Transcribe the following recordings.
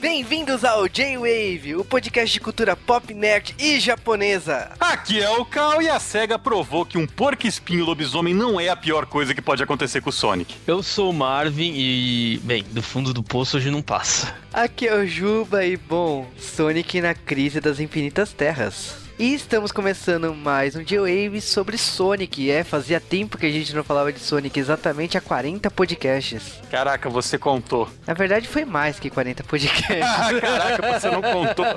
Bem-vindos ao J-Wave, o podcast de cultura pop, nerd e japonesa. Aqui é o Cal e a SEGA provou que um porco-espinho lobisomem não é a pior coisa que pode acontecer com o Sonic. Eu sou o Marvin e, bem, do fundo do poço hoje não passa. Aqui é o Juba e, bom, Sonic na crise das infinitas terras. E estamos começando mais um J-Wave sobre Sonic. É, fazia tempo que a gente não falava de Sonic, exatamente há 40 podcasts. Caraca, você contou. Na verdade, foi mais que 40 podcasts. Caraca, você não contou.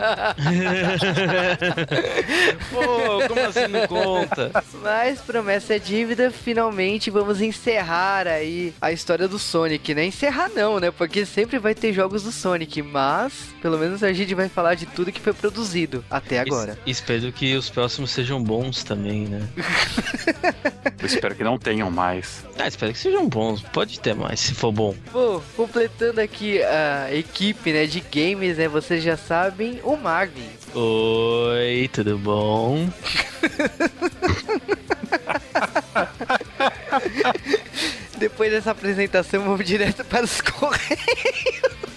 Pô, como assim não conta? Mas promessa é dívida, finalmente vamos encerrar aí a história do Sonic, né? Encerrar não, né? Porque sempre vai ter jogos do Sonic, mas pelo menos a gente vai falar de tudo que foi produzido até agora. Es espero que os próximos sejam bons também, né? Eu espero que não tenham mais. Ah, espero que sejam bons. Pode ter mais, se for bom. Bom, completando aqui a equipe, né, de games, né? Vocês já sabem, o Marvin. Oi, tudo bom? Depois dessa apresentação, vamos direto para os correios.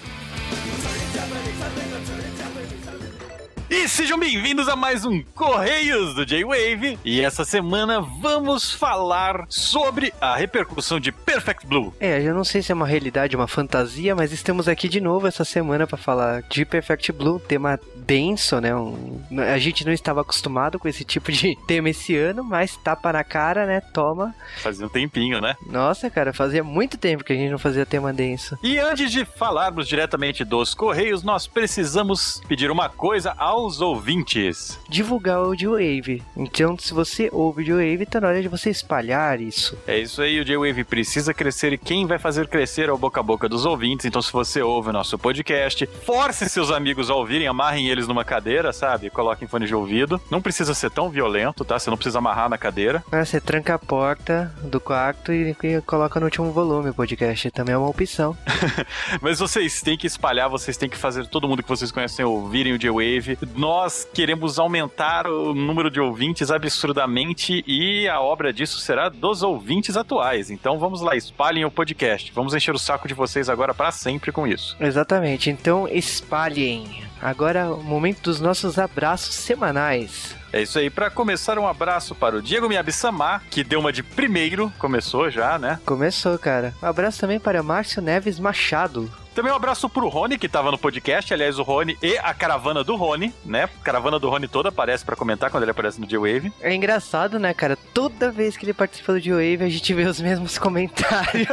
E sejam bem-vindos a mais um Correios do J-Wave. E essa semana vamos falar sobre a repercussão de Perfect Blue. É, eu não sei se é uma realidade, uma fantasia, mas estamos aqui de novo essa semana para falar de Perfect Blue, tema denso, né? Um, a gente não estava acostumado com esse tipo de tema esse ano, mas tapa na cara, né? Toma. Fazia um tempinho, né? Nossa, cara, fazia muito tempo que a gente não fazia tema denso. E antes de falarmos diretamente dos Correios, nós precisamos pedir uma coisa aos ouvintes. Divulgar o J-Wave. Então, se você ouve o J-Wave, tá na hora de você espalhar isso. É isso aí, o J-Wave precisa crescer e quem vai fazer crescer é o boca a boca dos ouvintes. Então, se você ouve o nosso podcast, force seus amigos a ouvirem, amarrem eles numa cadeira, sabe? Coloquem fone de ouvido. Não precisa ser tão violento, tá? Você não precisa amarrar na cadeira. Ah, você tranca a porta do quarto e, e coloca no último volume o podcast. Também é uma opção. Mas vocês têm que espalhar, vocês têm que fazer todo mundo que vocês conhecem ouvirem o J-Wave. Nós queremos aumentar o número de ouvintes absurdamente e a obra disso será dos ouvintes atuais. Então vamos lá, espalhem o podcast. Vamos encher o saco de vocês agora para sempre com isso. Exatamente. Então espalhem. Agora o momento dos nossos abraços semanais. É isso aí. Para começar, um abraço para o Diego Miyabi-sama, que deu uma de primeiro. Começou já, né? Começou, cara. Um abraço também para Márcio Neves Machado. Também um abraço pro Rony, que tava no podcast. Aliás, o Rony e a caravana do Rony, né? A caravana do Rony toda aparece para comentar quando ele aparece no J-Wave. É engraçado, né, cara? Toda vez que ele participa do J-Wave, a gente vê os mesmos comentários.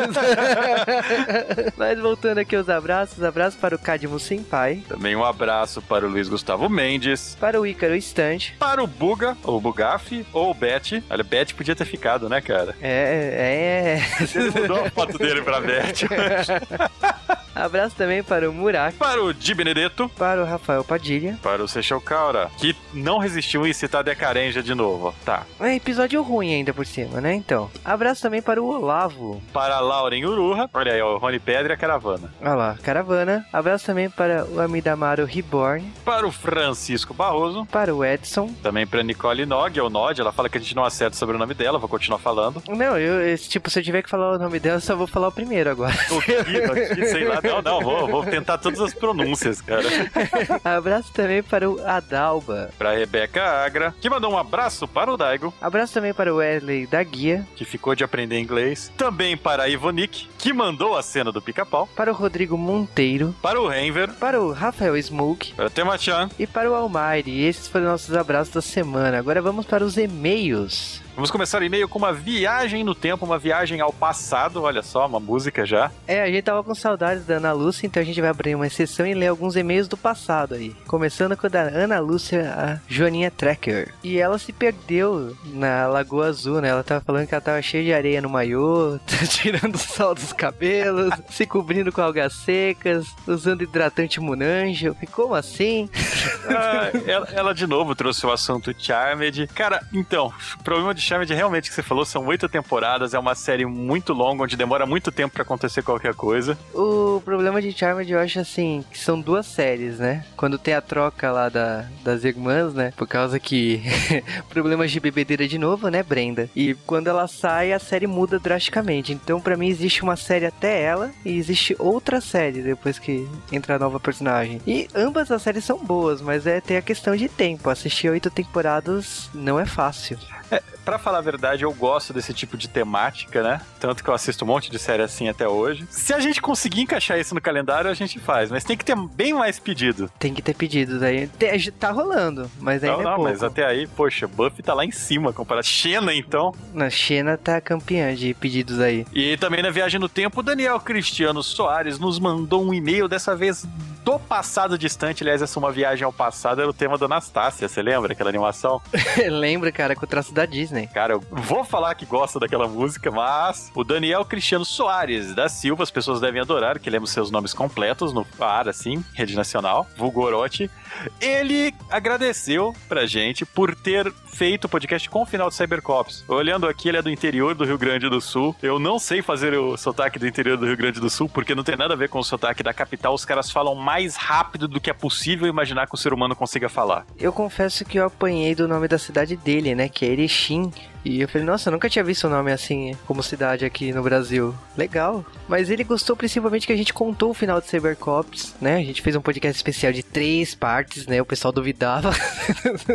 Mas voltando aqui aos abraços, abraço para o Cadmo Senpai. Também um abraço para o Luiz Gustavo Mendes. Para o Ícaro Estante. Para o Buga, ou Bugaf, ou o Bet. Olha, Bet podia ter ficado, né, cara? É, é. Ele mudou a foto dele pra Bet. Abraço também para o Murak. Para o Di Benedetto. Para o Rafael Padilha. Para o Seixal Kaura, que não resistiu em citar Decarenja de novo. Tá. É episódio ruim ainda por cima, né? Então. Abraço também para o Olavo. Para a Lauren Uruha. Olha aí, o Rony Pedra e a caravana. Olha lá, caravana. Abraço também para o Amidamaro Reborn. Para o Francisco Barroso. Para o Edson. Também para Nicole Nog, ou Nod. Ela fala que a gente não acerta sobre o nome dela, vou continuar falando. Não, eu, tipo, se eu tiver que falar o nome dela, eu só vou falar o primeiro agora. O que, o que, sei lá. Não, não, vou, vou tentar todas as pronúncias, cara. abraço também para o Adalba. Para a Rebeca Agra, que mandou um abraço para o Daigo. Abraço também para o Wesley da Guia. Que ficou de aprender inglês. Também para a Ivonique, que mandou a cena do pica-pau. Para o Rodrigo Monteiro. Para o Renver. Para o Rafael Smoke. Para o Temachan. E para o Almighty. Esses foram nossos abraços da semana. Agora vamos para os e-mails. Vamos começar o e-mail com uma viagem no tempo, uma viagem ao passado. Olha só, uma música já. É, a gente tava com saudades da Ana Lúcia, então a gente vai abrir uma exceção e ler alguns e-mails do passado aí. Começando com a da Ana Lúcia, a Joaninha Tracker. E ela se perdeu na Lagoa Azul, né? Ela tava falando que ela tava cheia de areia no maiô, tirando o sol dos cabelos, se cobrindo com algas secas, usando hidratante Munanjo. Como assim? Ah, ela, ela, de novo trouxe o assunto Charmed. Cara, então, problema de de Charmed, realmente, que você falou, são oito temporadas, é uma série muito longa, onde demora muito tempo para acontecer qualquer coisa. O problema de Charmed, eu acho assim, que são duas séries, né? Quando tem a troca lá da, das irmãs, né? Por causa que problemas de bebedeira de novo, né, Brenda? E quando ela sai, a série muda drasticamente. Então, para mim, existe uma série até ela e existe outra série depois que entra a nova personagem. E ambas as séries são boas, mas é ter a questão de tempo. Assistir oito temporadas não é fácil. É, pra falar a verdade, eu gosto desse tipo de temática, né? Tanto que eu assisto um monte de série assim até hoje. Se a gente conseguir encaixar isso no calendário, a gente faz. Mas tem que ter bem mais pedido. Tem que ter pedidos aí. Tá rolando, mas ainda não, é não, pouco. mas até aí, poxa, Buffy tá lá em cima comparado. Xena, então. Na Xena tá campeã de pedidos aí. E também na Viagem no Tempo, Daniel Cristiano Soares nos mandou um e-mail, dessa vez do passado distante. Aliás, essa é uma viagem ao passado, era o tema da Anastácia. Você lembra aquela animação? Lembra, cara, com o traço da Disney. Cara, eu vou falar que gosta daquela música, mas o Daniel Cristiano Soares da Silva, as pessoas devem adorar, que lemos seus nomes completos no ar, assim, rede nacional, Vulgorote. Ele agradeceu pra gente por ter feito o podcast com o final de Cybercops. Olhando aqui, ele é do interior do Rio Grande do Sul. Eu não sei fazer o sotaque do interior do Rio Grande do Sul, porque não tem nada a ver com o sotaque da capital. Os caras falam mais rápido do que é possível imaginar que o ser humano consiga falar. Eu confesso que eu apanhei do nome da cidade dele, né? Que é Erechim. listening. E eu falei, nossa, eu nunca tinha visto um nome assim como cidade aqui no Brasil. Legal. Mas ele gostou principalmente que a gente contou o final de Cybercops, né? A gente fez um podcast especial de três partes, né? O pessoal duvidava.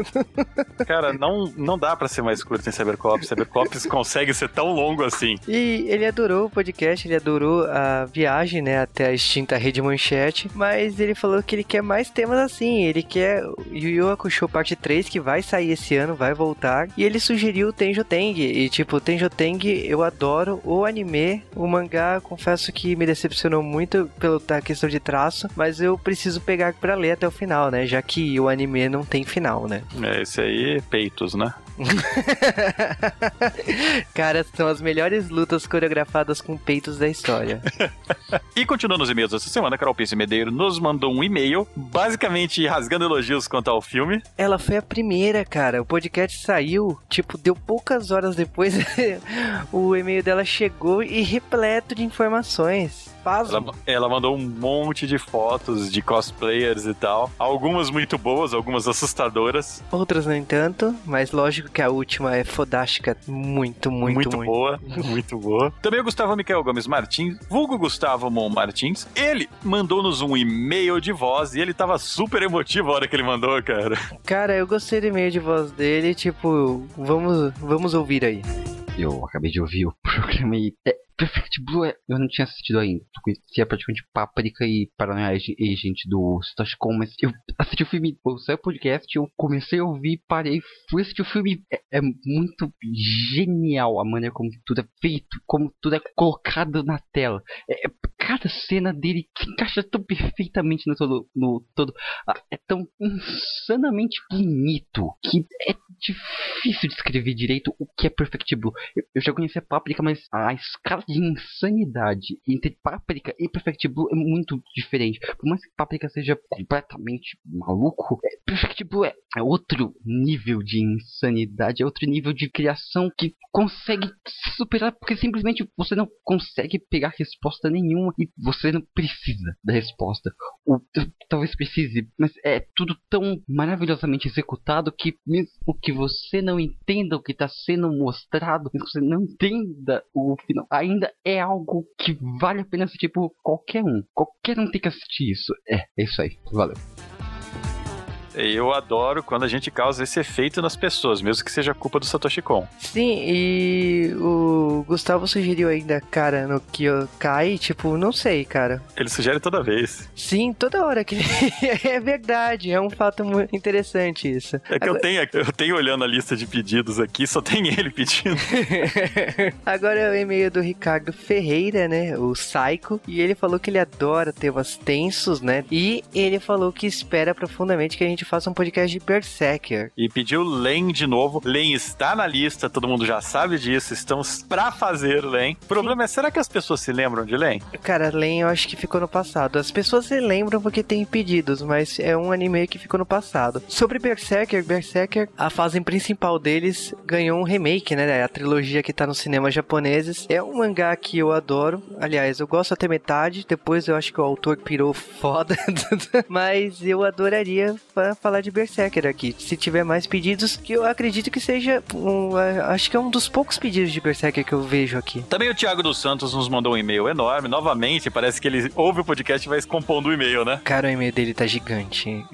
Cara, não, não dá para ser mais curto em Cybercops. Cybercops consegue ser tão longo assim. E ele adorou o podcast, ele adorou a viagem, né? Até a extinta Rede Manchete. Mas ele falou que ele quer mais temas assim. Ele quer Yu Yu Hakusho parte 3, que vai sair esse ano, vai voltar. E ele sugeriu o Tenjo Teng. E tipo, Tenjo Teng eu adoro o anime. O mangá, confesso que me decepcionou muito pela questão de traço. Mas eu preciso pegar pra ler até o final, né? Já que o anime não tem final, né? É, esse aí, peitos, né? Cara, são as melhores lutas coreografadas com peitos da história. e continuando os e-mails dessa semana, Carol Pisse Medeiro nos mandou um e-mail, basicamente rasgando elogios quanto ao filme. Ela foi a primeira, cara. O podcast saiu, tipo, deu poucas horas depois, o e-mail dela chegou e repleto de informações. Ela, ela, mandou um monte de fotos de cosplayers e tal. Algumas muito boas, algumas assustadoras. Outras, no entanto, mas lógico que a última é fodástica. Muito, muito, muito. Muito boa, muito boa. Também o Gustavo Miquel Gomes Martins, vulgo Gustavo Mon Martins, ele mandou-nos um e-mail de voz e ele tava super emotivo a hora que ele mandou, cara. Cara, eu gostei do e-mail de voz dele, tipo, vamos, vamos ouvir aí. Eu acabei de ouvir o programa e é, Perfect Blue eu não tinha assistido ainda. Conhecia praticamente Páprica e Paranoia Agent do Satoshi Kon, mas eu assisti o filme, eu saí o podcast, eu comecei a ouvir, parei, fui assistir o filme. É, é, muito genial a maneira como tudo é feito, como tudo é colocado na tela. É, cada cena dele se encaixa tão perfeitamente no todo. No todo é tão insanamente bonito que é difícil descrever direito o que é Perfect Blue. Eu, eu já conhecia Páprica, mas a escala de insanidade entre Páprica e Perfect Blue é muito diferente. Por mais que Páprica seja completamente maluco, é, Perfect Blue é, é outro nível de insanidade, é outro nível de criação que consegue se superar porque simplesmente você não consegue pegar resposta nenhuma e você não precisa da resposta. Ou talvez precise, mas é tudo tão maravilhosamente executado que mesmo que você não entenda o que está sendo mostrado, mesmo que você não entenda o final, ainda é algo que vale a pena assistir por qualquer um. Qualquer um tem que assistir isso. É, é isso aí. Valeu. Eu adoro quando a gente causa esse efeito nas pessoas, mesmo que seja culpa do Satoshi Kon. Sim, e o Gustavo sugeriu ainda, cara, no Kyokai, tipo, não sei, cara. Ele sugere toda vez. Sim, toda hora que é verdade, é um fato muito interessante isso. É que Agora... eu tenho, eu tenho olhando a lista de pedidos aqui, só tem ele pedindo. Agora é o e-mail do Ricardo Ferreira, né, o Psycho, e ele falou que ele adora temas tensos, né? E ele falou que espera profundamente que a gente faça um podcast de Berserker. E pediu Len de novo. Len está na lista, todo mundo já sabe disso. Estamos pra fazer, Len. O problema é, será que as pessoas se lembram de Len? Cara, Len eu acho que ficou no passado. As pessoas se lembram porque tem pedidos, mas é um anime que ficou no passado. Sobre Berserker, Berserker, a fase principal deles ganhou um remake, né? A trilogia que tá nos cinemas japoneses. É um mangá que eu adoro. Aliás, eu gosto até metade. Depois eu acho que o autor pirou foda. mas eu adoraria falar de Berserker aqui. Se tiver mais pedidos, que eu acredito que seja um, acho que é um dos poucos pedidos de Berserker que eu vejo aqui. Também o Thiago dos Santos nos mandou um e-mail enorme. Novamente, parece que ele ouve o podcast e vai compondo o e-mail, né? Cara, o e-mail dele tá gigante.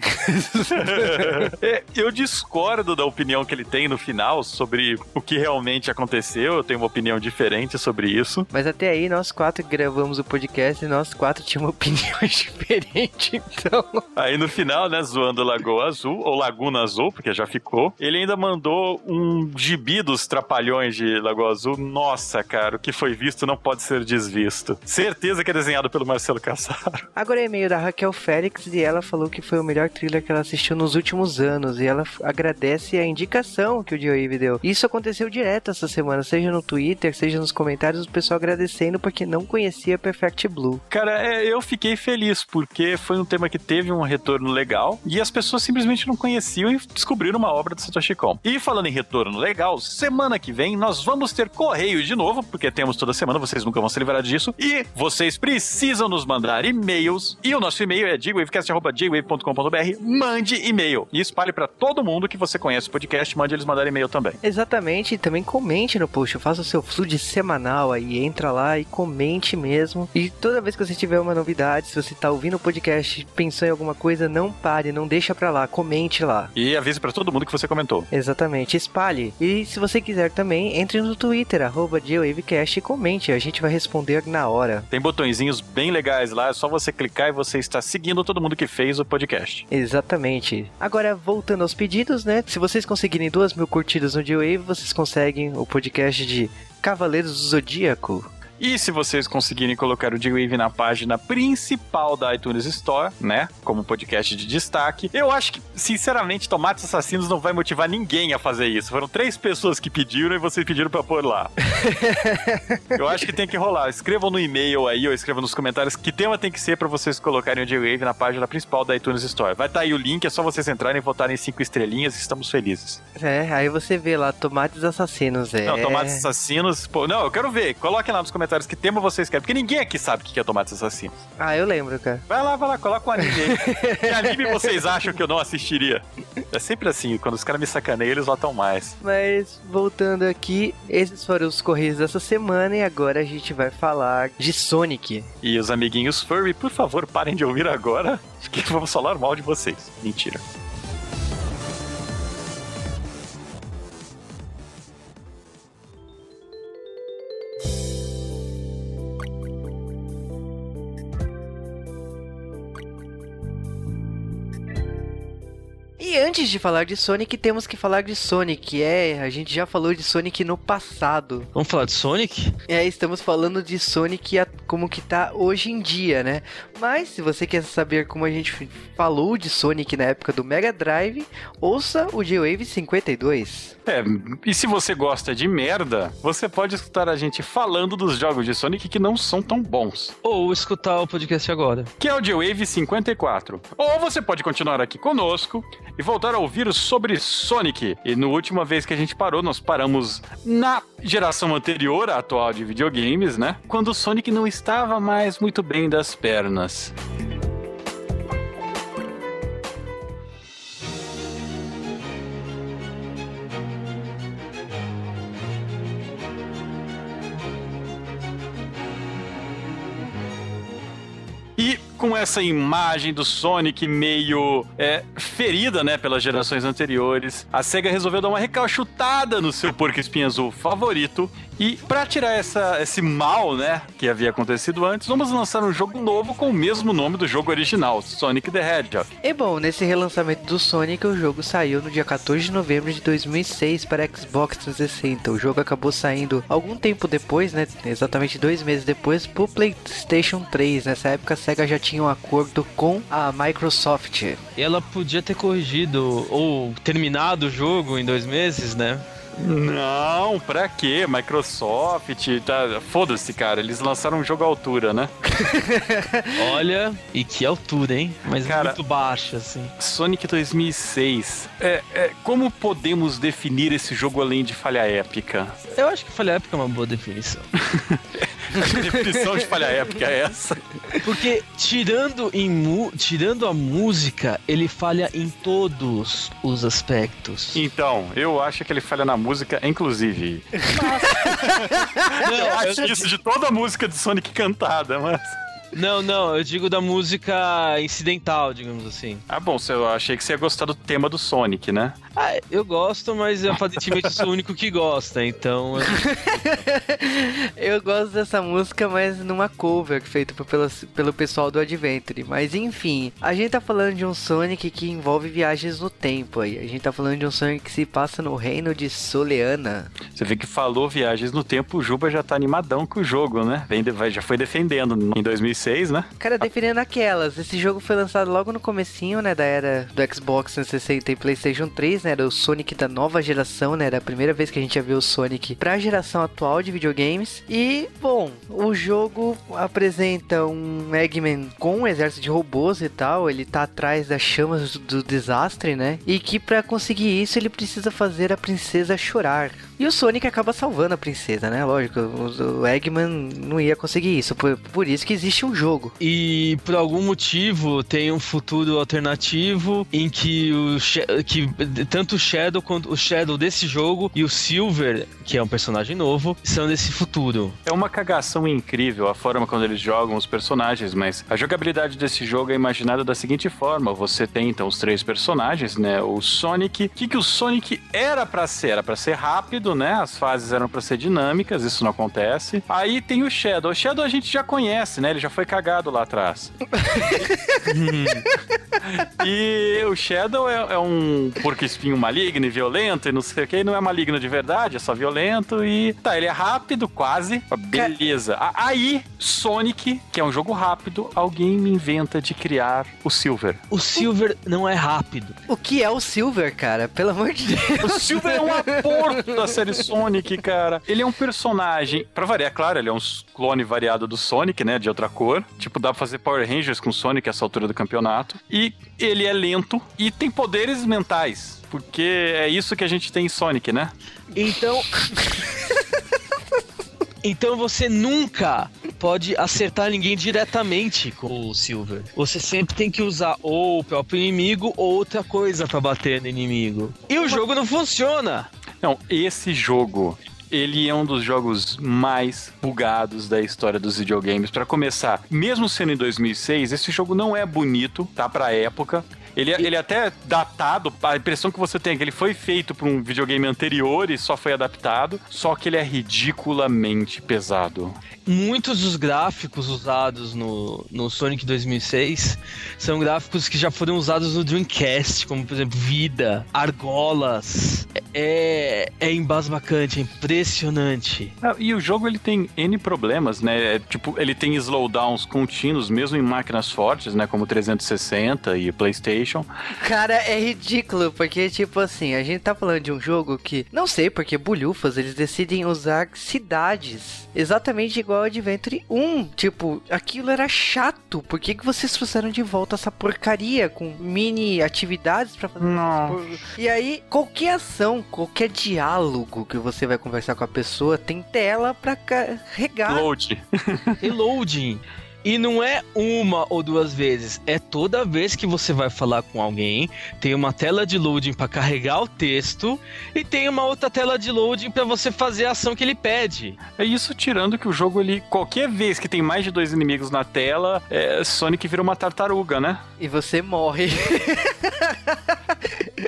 É, eu discordo da opinião que ele tem no final sobre o que realmente aconteceu. Eu tenho uma opinião diferente sobre isso. Mas até aí, nós quatro gravamos o podcast e nós quatro tínhamos opiniões diferentes, então. Aí no final, né, zoando Lagoa Azul, ou Laguna Azul, porque já ficou, ele ainda mandou um gibi dos trapalhões de Lagoa Azul. Nossa, cara, o que foi visto não pode ser desvisto. Certeza que é desenhado pelo Marcelo Cassaro. Agora é e-mail da Raquel Félix e ela falou que foi o melhor thriller que ela assistiu nos últimos anos. E ela agradece a indicação que o Joey deu. Isso aconteceu direto essa semana, seja no Twitter, seja nos comentários, o pessoal agradecendo porque não conhecia Perfect Blue. Cara, é, eu fiquei feliz, porque foi um tema que teve um retorno legal e as pessoas simplesmente não conheciam e descobriram uma obra do Satoshi Kon. E falando em retorno legal, semana que vem nós vamos ter correio de novo, porque temos toda semana, vocês nunca vão se livrar disso. E vocês precisam nos mandar e-mails. E o nosso e-mail é jwavecast.jwave.com.br. Mande e-mail e espalhe pra todo mundo que você conhece o podcast, mande eles mandar e-mail também. Exatamente, e também comente no post, faça o seu flood semanal aí, entra lá e comente mesmo. E toda vez que você tiver uma novidade, se você tá ouvindo o podcast, pensou em alguma coisa, não pare, não deixa pra lá, comente lá. E avise pra todo mundo que você comentou. Exatamente, espalhe. E se você quiser também, entre no Twitter, arroba e comente, a gente vai responder na hora. Tem botõezinhos bem legais lá, é só você clicar e você está seguindo todo mundo que fez o podcast. Exatamente. Agora, voltando aos pedidos, né? Se vocês conseguirem duas mil curtidas no J-Wave, vocês conseguem o podcast de Cavaleiros do Zodíaco. E se vocês conseguirem colocar o J-Wave na página principal da iTunes Store, né? Como podcast de destaque, eu acho que, sinceramente, Tomates Assassinos não vai motivar ninguém a fazer isso. Foram três pessoas que pediram e vocês pediram pra pôr lá. eu acho que tem que rolar. Escrevam no e-mail aí ou escrevam nos comentários que tema tem que ser pra vocês colocarem o J-Wave na página principal da iTunes Store. Vai estar aí o link, é só vocês entrarem e votarem cinco estrelinhas e estamos felizes. É, aí você vê lá, Tomates Assassinos. É... Não, Tomates Assassinos. Pô, não, eu quero ver. Coloquem lá nos comentários que tema vocês querem, porque ninguém aqui sabe o que é Tomates Assassinos. Ah, eu lembro, cara. Vai lá, vai lá, coloca um anime aí. que anime vocês acham que eu não assistiria? É sempre assim, quando os caras me sacaneiam, eles votam mais. Mas voltando aqui, esses foram os correios dessa semana e agora a gente vai falar de Sonic. E os amiguinhos Furry, por favor, parem de ouvir agora, que vamos falar mal de vocês. Mentira. Antes de falar de Sonic, temos que falar de Sonic. É, a gente já falou de Sonic no passado. Vamos falar de Sonic? É, estamos falando de Sonic a- como que tá hoje em dia, né? Mas se você quer saber como a gente falou de Sonic na época do Mega Drive, ouça o J-Wave 52. É, e se você gosta de merda, você pode escutar a gente falando dos jogos de Sonic que não são tão bons. Ou escutar o podcast agora. que é o J-Wave 54. Ou você pode continuar aqui conosco e voltar a ouvir sobre Sonic. E na última vez que a gente parou, nós paramos na geração anterior à atual de videogames, né? Quando o Sonic não estava mais muito bem das pernas. Com essa imagem do Sonic meio é, ferida, né, pelas gerações anteriores, a SEGA resolveu dar uma recalchutada no seu porco espinho azul favorito. E pra tirar essa, esse mal, né, que havia acontecido antes, vamos lançar um jogo novo com o mesmo nome do jogo original, Sonic the Hedgehog. E bom, nesse relançamento do Sonic, o jogo saiu no dia 14 de novembro de 2006 para Xbox 360. O jogo acabou saindo algum tempo depois, né? Exatamente dois meses depois, pro PlayStation 3. Nessa época, a SEGA já tinha um acordo com a Microsoft. Ela podia ter corrigido ou terminado o jogo em dois meses, né? Não, pra quê? Microsoft, tá... foda-se, cara. Eles lançaram um jogo à altura, né? Olha, e que altura, hein? Mas Cara- muito baixa, assim. Sonic 2006. É, é, como podemos definir esse jogo além de falha épica? Eu acho que falha época é uma boa definição. A definição de falha épica é essa. Porque tirando, em mu- tirando a música, ele falha em todos os aspectos. Então, eu acho que ele falha na música, inclusive. Eu eu- acho isso de toda a música de Sonic cantada, mas. não, não, eu digo da música incidental, digamos assim. Ah, bom, eu achei que você ia gostar do tema do Sonic, né? Ah, eu gosto, mas aparentemente eu sou o único que gosta, então. eu- gosto dessa música, mas numa cover feita pelo, pelo pessoal do Adventure. Mas enfim, a gente tá falando de um Sonic que envolve viagens no tempo aí. A gente tá falando de um Sonic que se passa no reino de Soleana. Você vê que falou viagens no tempo, o Juba já tá animadão com o jogo, né? Vem já foi defendendo em 2006, né? Cara, defendendo aquelas, esse jogo foi lançado logo no comecinho, né, da era do Xbox 360 e PlayStation 3, né, era o Sonic da nova geração, né, era a primeira vez que a gente ia ver o Sonic pra geração atual de videogames. E, bom, o jogo apresenta um Eggman com um exército de robôs e tal, ele tá atrás das chamas do, do desastre, né, e que pra conseguir isso ele precisa fazer a princesa chorar. E o Sonic acaba salvando a princesa, né? Lógico, o, Eggman não ia conseguir isso, por, por isso que existe um jogo. E por algum motivo tem um futuro alternativo em que o que tanto o Shadow quanto o Shadow desse jogo e o Silver, que é um personagem novo, são desse futuro. É uma cagação incrível a forma como eles jogam os personagens, mas a jogabilidade desse jogo é imaginada da seguinte forma: você tem então os três personagens, né? O Sonic. O que, que o Sonic era pra ser? Era pra ser rápido, né? As fases eram pra ser dinâmicas, isso não acontece. Aí tem o Shadow. O Shadow a gente já conhece, né? Ele já foi cagado lá atrás. E o Shadow é, é um porco espinho maligno e violento e não sei o que, não é maligno de verdade, é só violento e tá, ele é rápido, quase, beleza. Aí, Sonic, que é um jogo rápido, alguém me inventa de criar o Silver. O Silver não é rápido. O que é o Silver, cara? Pelo amor de Deus. O Silver é um aporto da série Sonic, cara. Ele é um personagem, pra variar, claro, ele é um clone variado do Sonic, né, de outra cor. Tipo, dá pra fazer Power Rangers com Sonic essa altura do campeonato. E ele é lento e tem poderes mentais. Porque é isso que a gente tem em Sonic, né? Então. Então você nunca pode acertar ninguém diretamente com o Silver. Você sempre tem que usar ou o próprio inimigo ou outra coisa pra bater no inimigo. E o jogo não funciona. Não, esse jogo, ele é um dos jogos mais bugados da história dos videogames. Pra começar, mesmo sendo em 2006, esse jogo não é bonito, tá? Pra época. Ele, é- ele é até datado, a impressão que você tem é que ele foi feito para um videogame anterior e só foi adaptado, só que ele é ridiculamente pesado. Muitos dos gráficos usados no, no Sonic 2006 são gráficos que já foram usados no Dreamcast, como por exemplo vida, argolas. É, é embasbacante, é impressionante. Ah, E o jogo ele tem N problemas, né? É, Tipo, ele tem slowdowns contínuos, mesmo em máquinas fortes, né? Como 360 e PlayStation. Cara, é ridículo, porque, tipo assim, a gente tá falando de um jogo que, não sei porque bulhufas, eles decidem usar cidades exatamente igual ao Adventure 1. Tipo, aquilo era chato. Por que, que vocês trouxeram de volta essa porcaria com mini atividades pra fazer? Não. Por- E aí, qualquer ação, qualquer diálogo que você vai conversar com a pessoa, tem tela pra carregar. Load. Reloading. E não é uma ou duas vezes, é toda vez que você vai falar com alguém, tem uma tela de loading para carregar o texto e tem uma outra tela de loading para você fazer a ação que ele pede. É isso tirando que o jogo, ele, qualquer vez que tem mais de dois inimigos na tela, é, Sonic vira uma tartaruga, né? E você morre.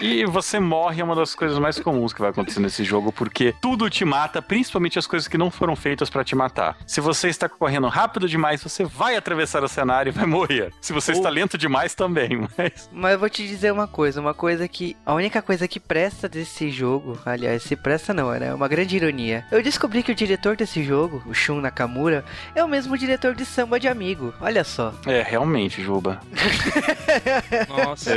E você morre é uma das coisas mais comuns que vai acontecer nesse jogo, porque tudo te mata, principalmente as coisas que não foram feitas pra te matar. Se você está correndo rápido demais, você vai atravessar o cenário e vai morrer. Se você Ou- está lento demais, também. Mas Mas eu vou te dizer uma coisa, uma coisa que. A única coisa que presta desse jogo, aliás, se presta não, é uma grande ironia. Eu descobri que o diretor desse jogo, o Shun Nakamura, é o mesmo diretor de Samba de Amigo. Olha só. é realmente, Juba. Nossa.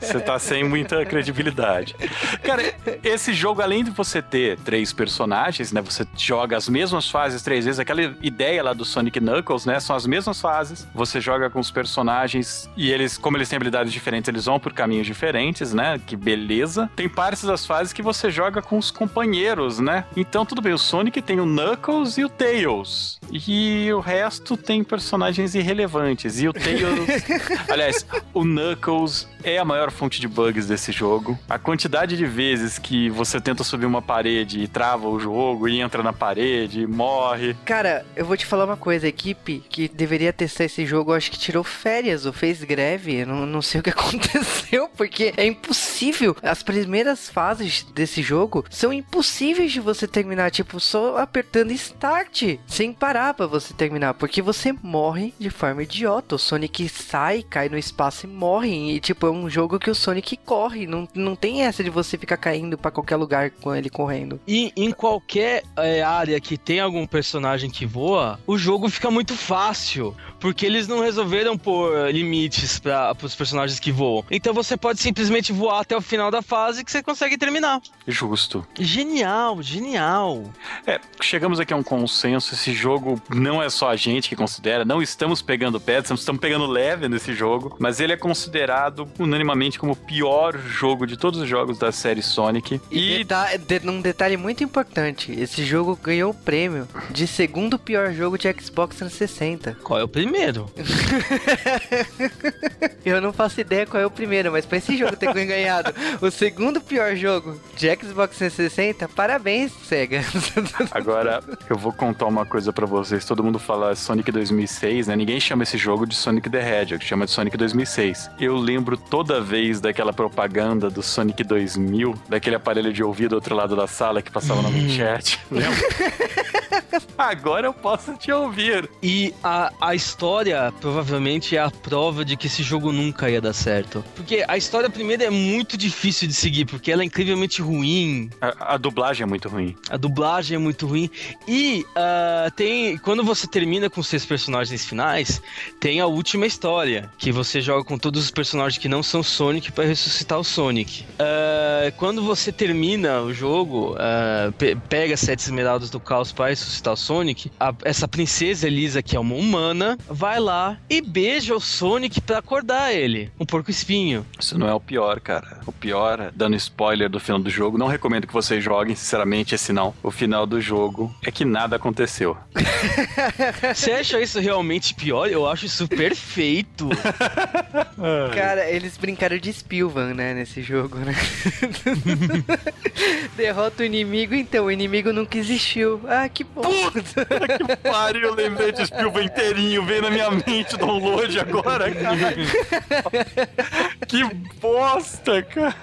Você tá sem muita credibilidade credibilidade. Cara, esse jogo, além de você ter três personagens, né? Você joga as mesmas fases três vezes. Aquela ideia lá do Sonic Knuckles, né? São as mesmas fases. Você joga com os personagens e eles, como eles têm habilidades diferentes, eles vão por caminhos diferentes, né? Que beleza. Tem partes das fases que você joga com os companheiros, né? Então, tudo bem, o Sonic tem o Knuckles e o Tails. E o resto tem personagens irrelevantes. E o Tails. aliás, o Knuckles é a maior fonte de bugs desse jogo. A quantidade de vezes que você tenta subir uma parede e trava o jogo e entra na parede e morre. Cara, eu vou te falar uma coisa, a equipe que deveria testar esse jogo, acho que tirou férias ou fez greve, não, não sei o que aconteceu, porque é impossível. As primeiras fases desse jogo são impossíveis de você terminar, tipo, só apertando start, sem parar pra você terminar, porque você morre de forma idiota. O Sonic sai, cai no espaço e morre, e tipo, é um jogo que o Sonic corre, não, não tem essa de você ficar caindo pra qualquer lugar com ele correndo. E em qualquer é, área que tem algum personagem que voa, o jogo fica muito fácil. Porque eles não resolveram pôr limites para os personagens que voam. Então você pode simplesmente voar até o final da fase que você consegue terminar. Justo. Genial, genial. É, chegamos aqui a um consenso. Esse jogo não é só a gente que considera, não estamos pegando pedras, estamos pegando leve nesse jogo, mas ele é considerado unanimamente como o pior jogo de todos os jogos da série Sonic. E, E deta- de- um detalhe muito importante: esse jogo ganhou o prêmio de segundo pior jogo de Xbox 360. Qual é o primeiro? Eu não faço ideia qual é o primeiro, mas pra esse jogo ter ganhado o segundo pior jogo de Xbox 360, parabéns, Sega. Agora, eu vou contar uma coisa pra vocês. Todo mundo fala Sonic 2006, né? Ninguém chama esse jogo de Sonic the Hedgehog, chama de Sonic 2006. Eu lembro toda vez daquela propaganda do Sonic 2000, daquele aparelho de ouvido do outro lado da sala que passava na manchete. Lembra? Agora eu posso te ouvir. E a, a história provavelmente é a prova de que esse jogo nunca ia dar certo. Porque a história, primeiro, é muito difícil de seguir, porque ela é incrivelmente ruim. A, a dublagem é muito ruim. A dublagem é muito ruim. E ah, tem. Quando você termina com seus personagens finais, tem a última história. Que você joga com todos os personagens que não são Sonic para ressuscitar o Sonic. Ah, quando você termina o jogo, ah, pe- pega sete esmeraldas do caos para ressuscitar o Sonic, a- essa princesa Elisa, que é uma humana, vai lá e beija o Sonic para acordar ele. Um porco espinho. Isso não é o pior, cara. O pior, dando spoiler do final do jogo, não recomendo que vocês joguem, sinceramente, esse não. O final do jogo é que nada aconteceu. Você acha isso realmente pior? Eu acho isso perfeito. Cara, eles brincaram de Spilvan, né, nesse jogo, né? Derrota o inimigo, então o inimigo nunca existiu. Ah, que bom. que pariu, eu lembrei de Spielberg inteirinho, veio na minha mente o download agora, cara. que bosta, cara.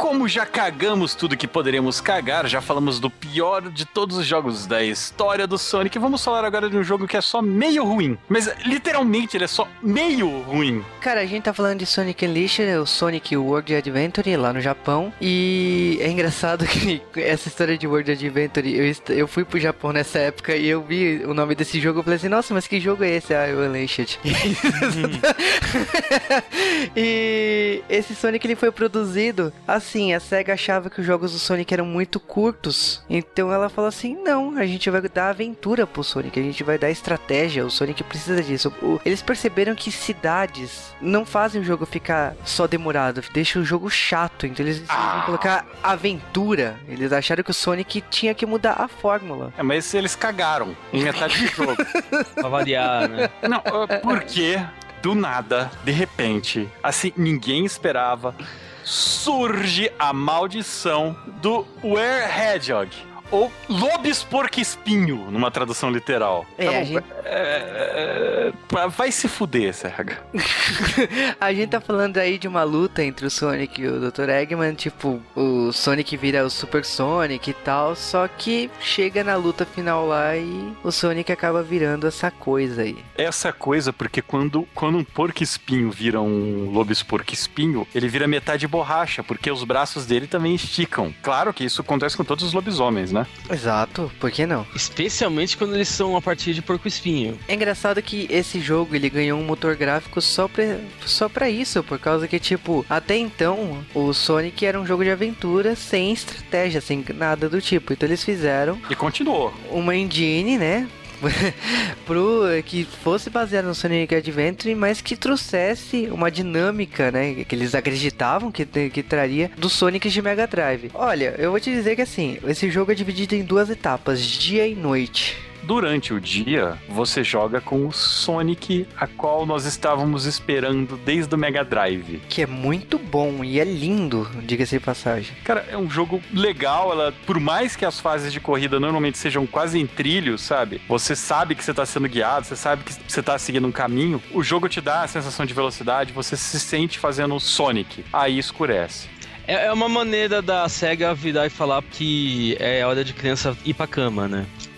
Como já cagamos tudo que poderíamos cagar, já falamos do pior de todos os jogos da história do Sonic, vamos falar agora de um jogo que é só meio ruim. Mas literalmente ele é só meio ruim. Cara, a gente tá falando de Sonic Unleashed, o Sonic World Adventure lá no Japão. E é engraçado que essa história de World Adventure, eu, est- eu fui pro Japão nessa época e eu vi o nome desse jogo. Eu falei assim, nossa, mas que jogo é esse? Ah, é o Unleashed. e esse Sonic ele foi produzido assim, a SEGA achava que os jogos do Sonic eram muito curtos. Então ela falou assim: "Não, a gente vai dar aventura pro Sonic, a gente vai dar estratégia, o Sonic precisa disso". O- eles perceberam que cidades não fazem o jogo ficar só demorado, deixa o jogo chato, então eles decidiram colocar aventura. Eles acharam que o Sonic tinha que mudar a fórmula. É, mas eles cagaram em metade do jogo. pra variar, né? Não, ah, porque do nada, de repente, assim, ninguém esperava, surge a maldição do Were Hedgehog. Ou Lobis Porco-Espinho, numa tradução literal. É, Tá bom, gente- é, é, vai se fuder, Serga. A gente tá falando aí de uma luta entre o Sonic e o Dr. Eggman, tipo, o Sonic vira o Super Sonic e tal, só que chega na luta final lá e o Sonic acaba virando essa coisa aí. Essa coisa, porque quando, quando um porco-espinho vira um Lobis Porco-Espinho, ele vira metade borracha, porque os braços dele também esticam. Claro que isso acontece com todos os lobisomens, né? Né? Exato, por que não? Especialmente quando eles são a partir de porco espinho. É engraçado que esse jogo ele ganhou um motor gráfico só pra, só pra isso, por causa que, tipo, até então o Sonic era um jogo de aventura sem estratégia, sem nada do tipo. Então eles fizeram E continuou. uma engine, né? pro que fosse baseado no Sonic Adventure, mas que trouxesse uma dinâmica, né, que eles acreditavam que, que traria do Sonic de Mega Drive. Olha, eu vou te dizer que assim, esse jogo é dividido em duas etapas, dia e noite. Durante o dia, você joga com o Sonic, a qual nós estávamos esperando desde o Mega Drive. Que é muito bom e é lindo, diga-se de passagem. Cara, é um jogo legal, ela, por mais que as fases de corrida normalmente sejam quase em trilhos, sabe? Você sabe que você está sendo guiado, você sabe que você está seguindo um caminho. O jogo te dá a sensação de velocidade, você se sente fazendo Sonic. Aí escurece. É é uma maneira da SEGA virar e falar que é hora de criança ir pra cama, né?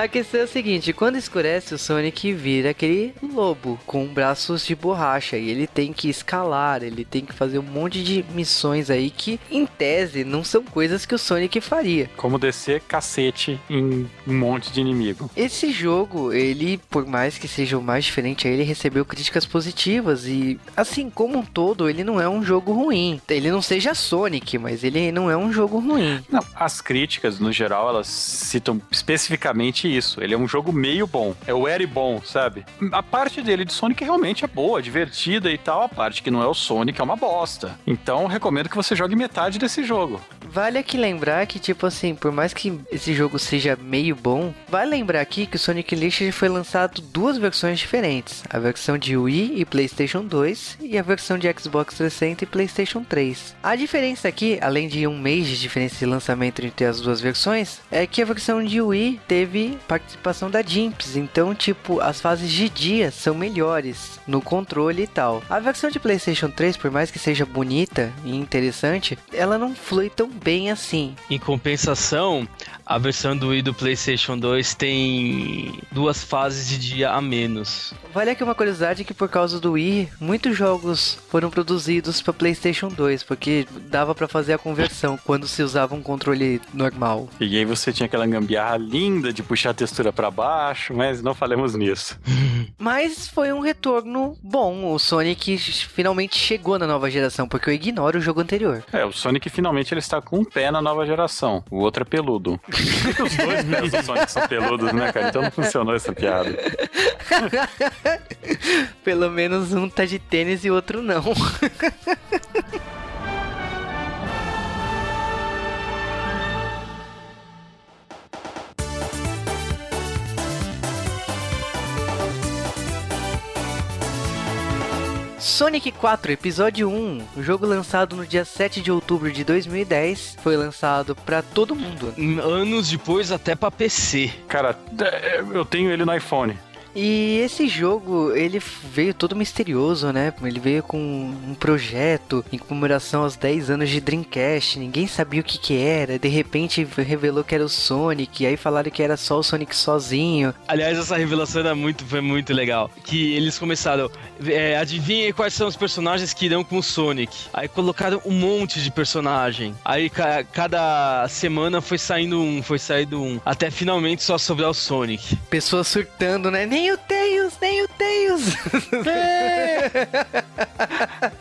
A questão é a seguinte, quando escurece o Sonic vira aquele lobo com braços de borracha e ele tem que escalar, ele tem que fazer um monte de missões aí que em tese não são coisas que o Sonic faria. Como descer cacete em um monte de inimigo. Esse jogo, ele, por mais que seja o mais diferente, ele recebeu críticas positivas e, assim, como um todo, ele não é um jogo ruim. Ele não seja Sonic, mas ele não é um jogo ruim. Não, as críticas, no geral, elas citam especificamente isso. Ele é um jogo meio bom. É o Eri bom, sabe? A parte dele de Sonic realmente é boa, divertida e tal. A parte que não é o Sonic é uma bosta. Então, recomendo que você jogue metade desse jogo. Vale aqui lembrar que, tipo assim, por mais que esse jogo seja meio bom, vale lembrar aqui que o Sonic Unleashed foi lançado duas versões diferentes: a versão de Wii e PlayStation 2 e a versão de Xbox 360 e PlayStation 3. A diferença aqui, além de um mês de diferença de lançamento entre as duas versões, é que a versão de Wii teve participação da Jimps, então, tipo, as fases de dia são melhores no controle e tal. A versão de PlayStation 3, por mais que seja bonita e interessante, ela não flui tão bem assim. Em compensação, a versão do Wii do PlayStation 2 tem duas fases de dia a menos. Vale aqui uma curiosidade que por causa do Wii, muitos jogos foram produzidos para PlayStation 2, porque dava para fazer a conversão quando se usava um controle normal. E aí você tinha aquela gambiarra linda de puxar a textura pra baixo, mas não falemos nisso. Mas foi um retorno bom. O Sonic finalmente chegou na nova geração, porque eu ignoro o jogo anterior. É, o Sonic finalmente ele está com um pé na nova geração. O outro é peludo. Os dois do Sonic são peludos, né, cara? Então não funcionou essa piada. Pelo menos um tá de tênis e outro não. Sonic 4 Episódio 1, o jogo lançado no dia 7 de outubro de 2010, foi lançado pra todo mundo. Anos depois, até pra PC. Cara, é, eu tenho ele no iPhone. E esse jogo, ele veio todo misterioso, né? Ele veio com um projeto em comemoração aos 10 anos de Dreamcast. Ninguém sabia o que que era. De repente revelou que era o Sonic. Aí falaram que era só o Sonic sozinho. Aliás, essa revelação era muito, foi muito legal. Que eles começaram, é, adivinhem quais são os personagens que irão com o Sonic. Aí colocaram um monte de personagem. Aí ca- cada semana foi saindo um, foi saindo um. Até finalmente só sobrar o Sonic. Pessoas surtando, né? Nem o Tails, nem o Tails.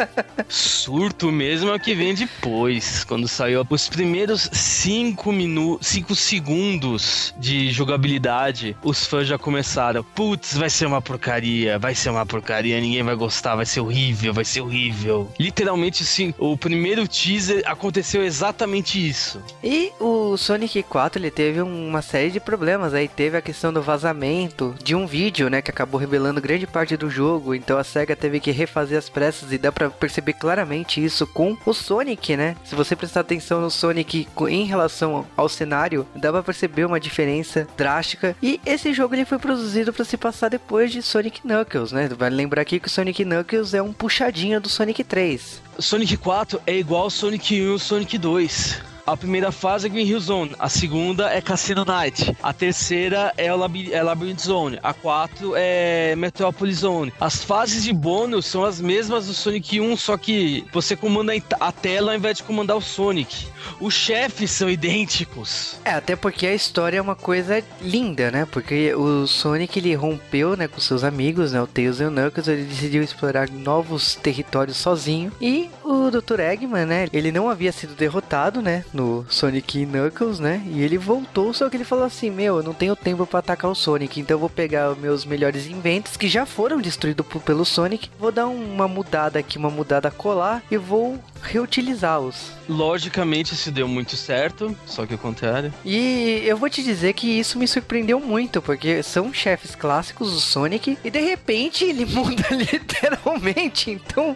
Surto mesmo é o que vem depois, quando saiu os primeiros 5 minutos, 5 segundos de jogabilidade, os fãs já começaram, putz, vai ser uma porcaria, vai ser uma porcaria, ninguém vai gostar, vai ser horrível, vai ser horrível. Literalmente, sim, o primeiro teaser aconteceu exatamente isso. E o Sonic 4 ele teve uma série de problemas. Aí teve a questão do vazamento de um vídeo, né, que acabou revelando grande parte do jogo. Então a Sega teve que refazer as pressas e dá pra perceber claramente isso com o Sonic, né? Se você prestar atenção no Sonic em relação ao cenário, dá pra perceber uma diferença drástica. E esse jogo ele foi produzido pra se passar depois de Sonic Knuckles, né? Vale lembrar aqui que o Sonic Knuckles é um puxadinho do Sonic 3. Sonic 4 é igual Sonic 1 e Sonic 2. A primeira fase é Green Hill Zone, a segunda é Cassino Night, a terceira é, o Laby é Labyrinth Zone, a quatro é Metropolis Zone. As fases de bônus são as mesmas do Sonic 1, só que você comanda a tela ao invés de comandar o Sonic. Os chefes são idênticos. É, até porque a história é uma coisa linda, né? Porque o Sonic ele rompeu, né, com seus amigos, né, o Tails e o Knuckles, ele decidiu explorar novos territórios sozinho. E o Dr. Eggman, né, ele não havia sido derrotado, né, no Sonic Knuckles, né? E ele voltou, só que ele falou assim: "Meu, eu não tenho tempo para atacar o Sonic, então eu vou pegar os meus melhores inventos que já foram destruídos pelo Sonic, vou dar uma mudada aqui, uma mudada colar e vou reutilizá-los. Logicamente isso deu muito certo, só que o contrário. E eu vou te dizer que isso me surpreendeu muito, porque são chefes clássicos do Sonic e de repente ele muda literalmente. Então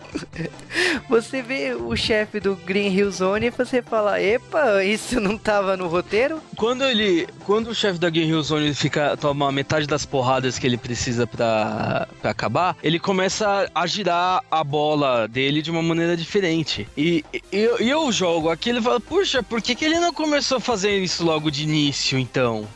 você vê o chefe do Green Hill Zone e você fala: "Epa, isso não tava no roteiro?" Quando ele, quando o chefe da Hill Zone fica toma metade das porradas que ele precisa para acabar, ele começa a girar a bola dele de uma maneira diferente. E, eu, eu jogo aqui, ele fala, puxa, por que, que ele não começou a fazer isso logo de início, então?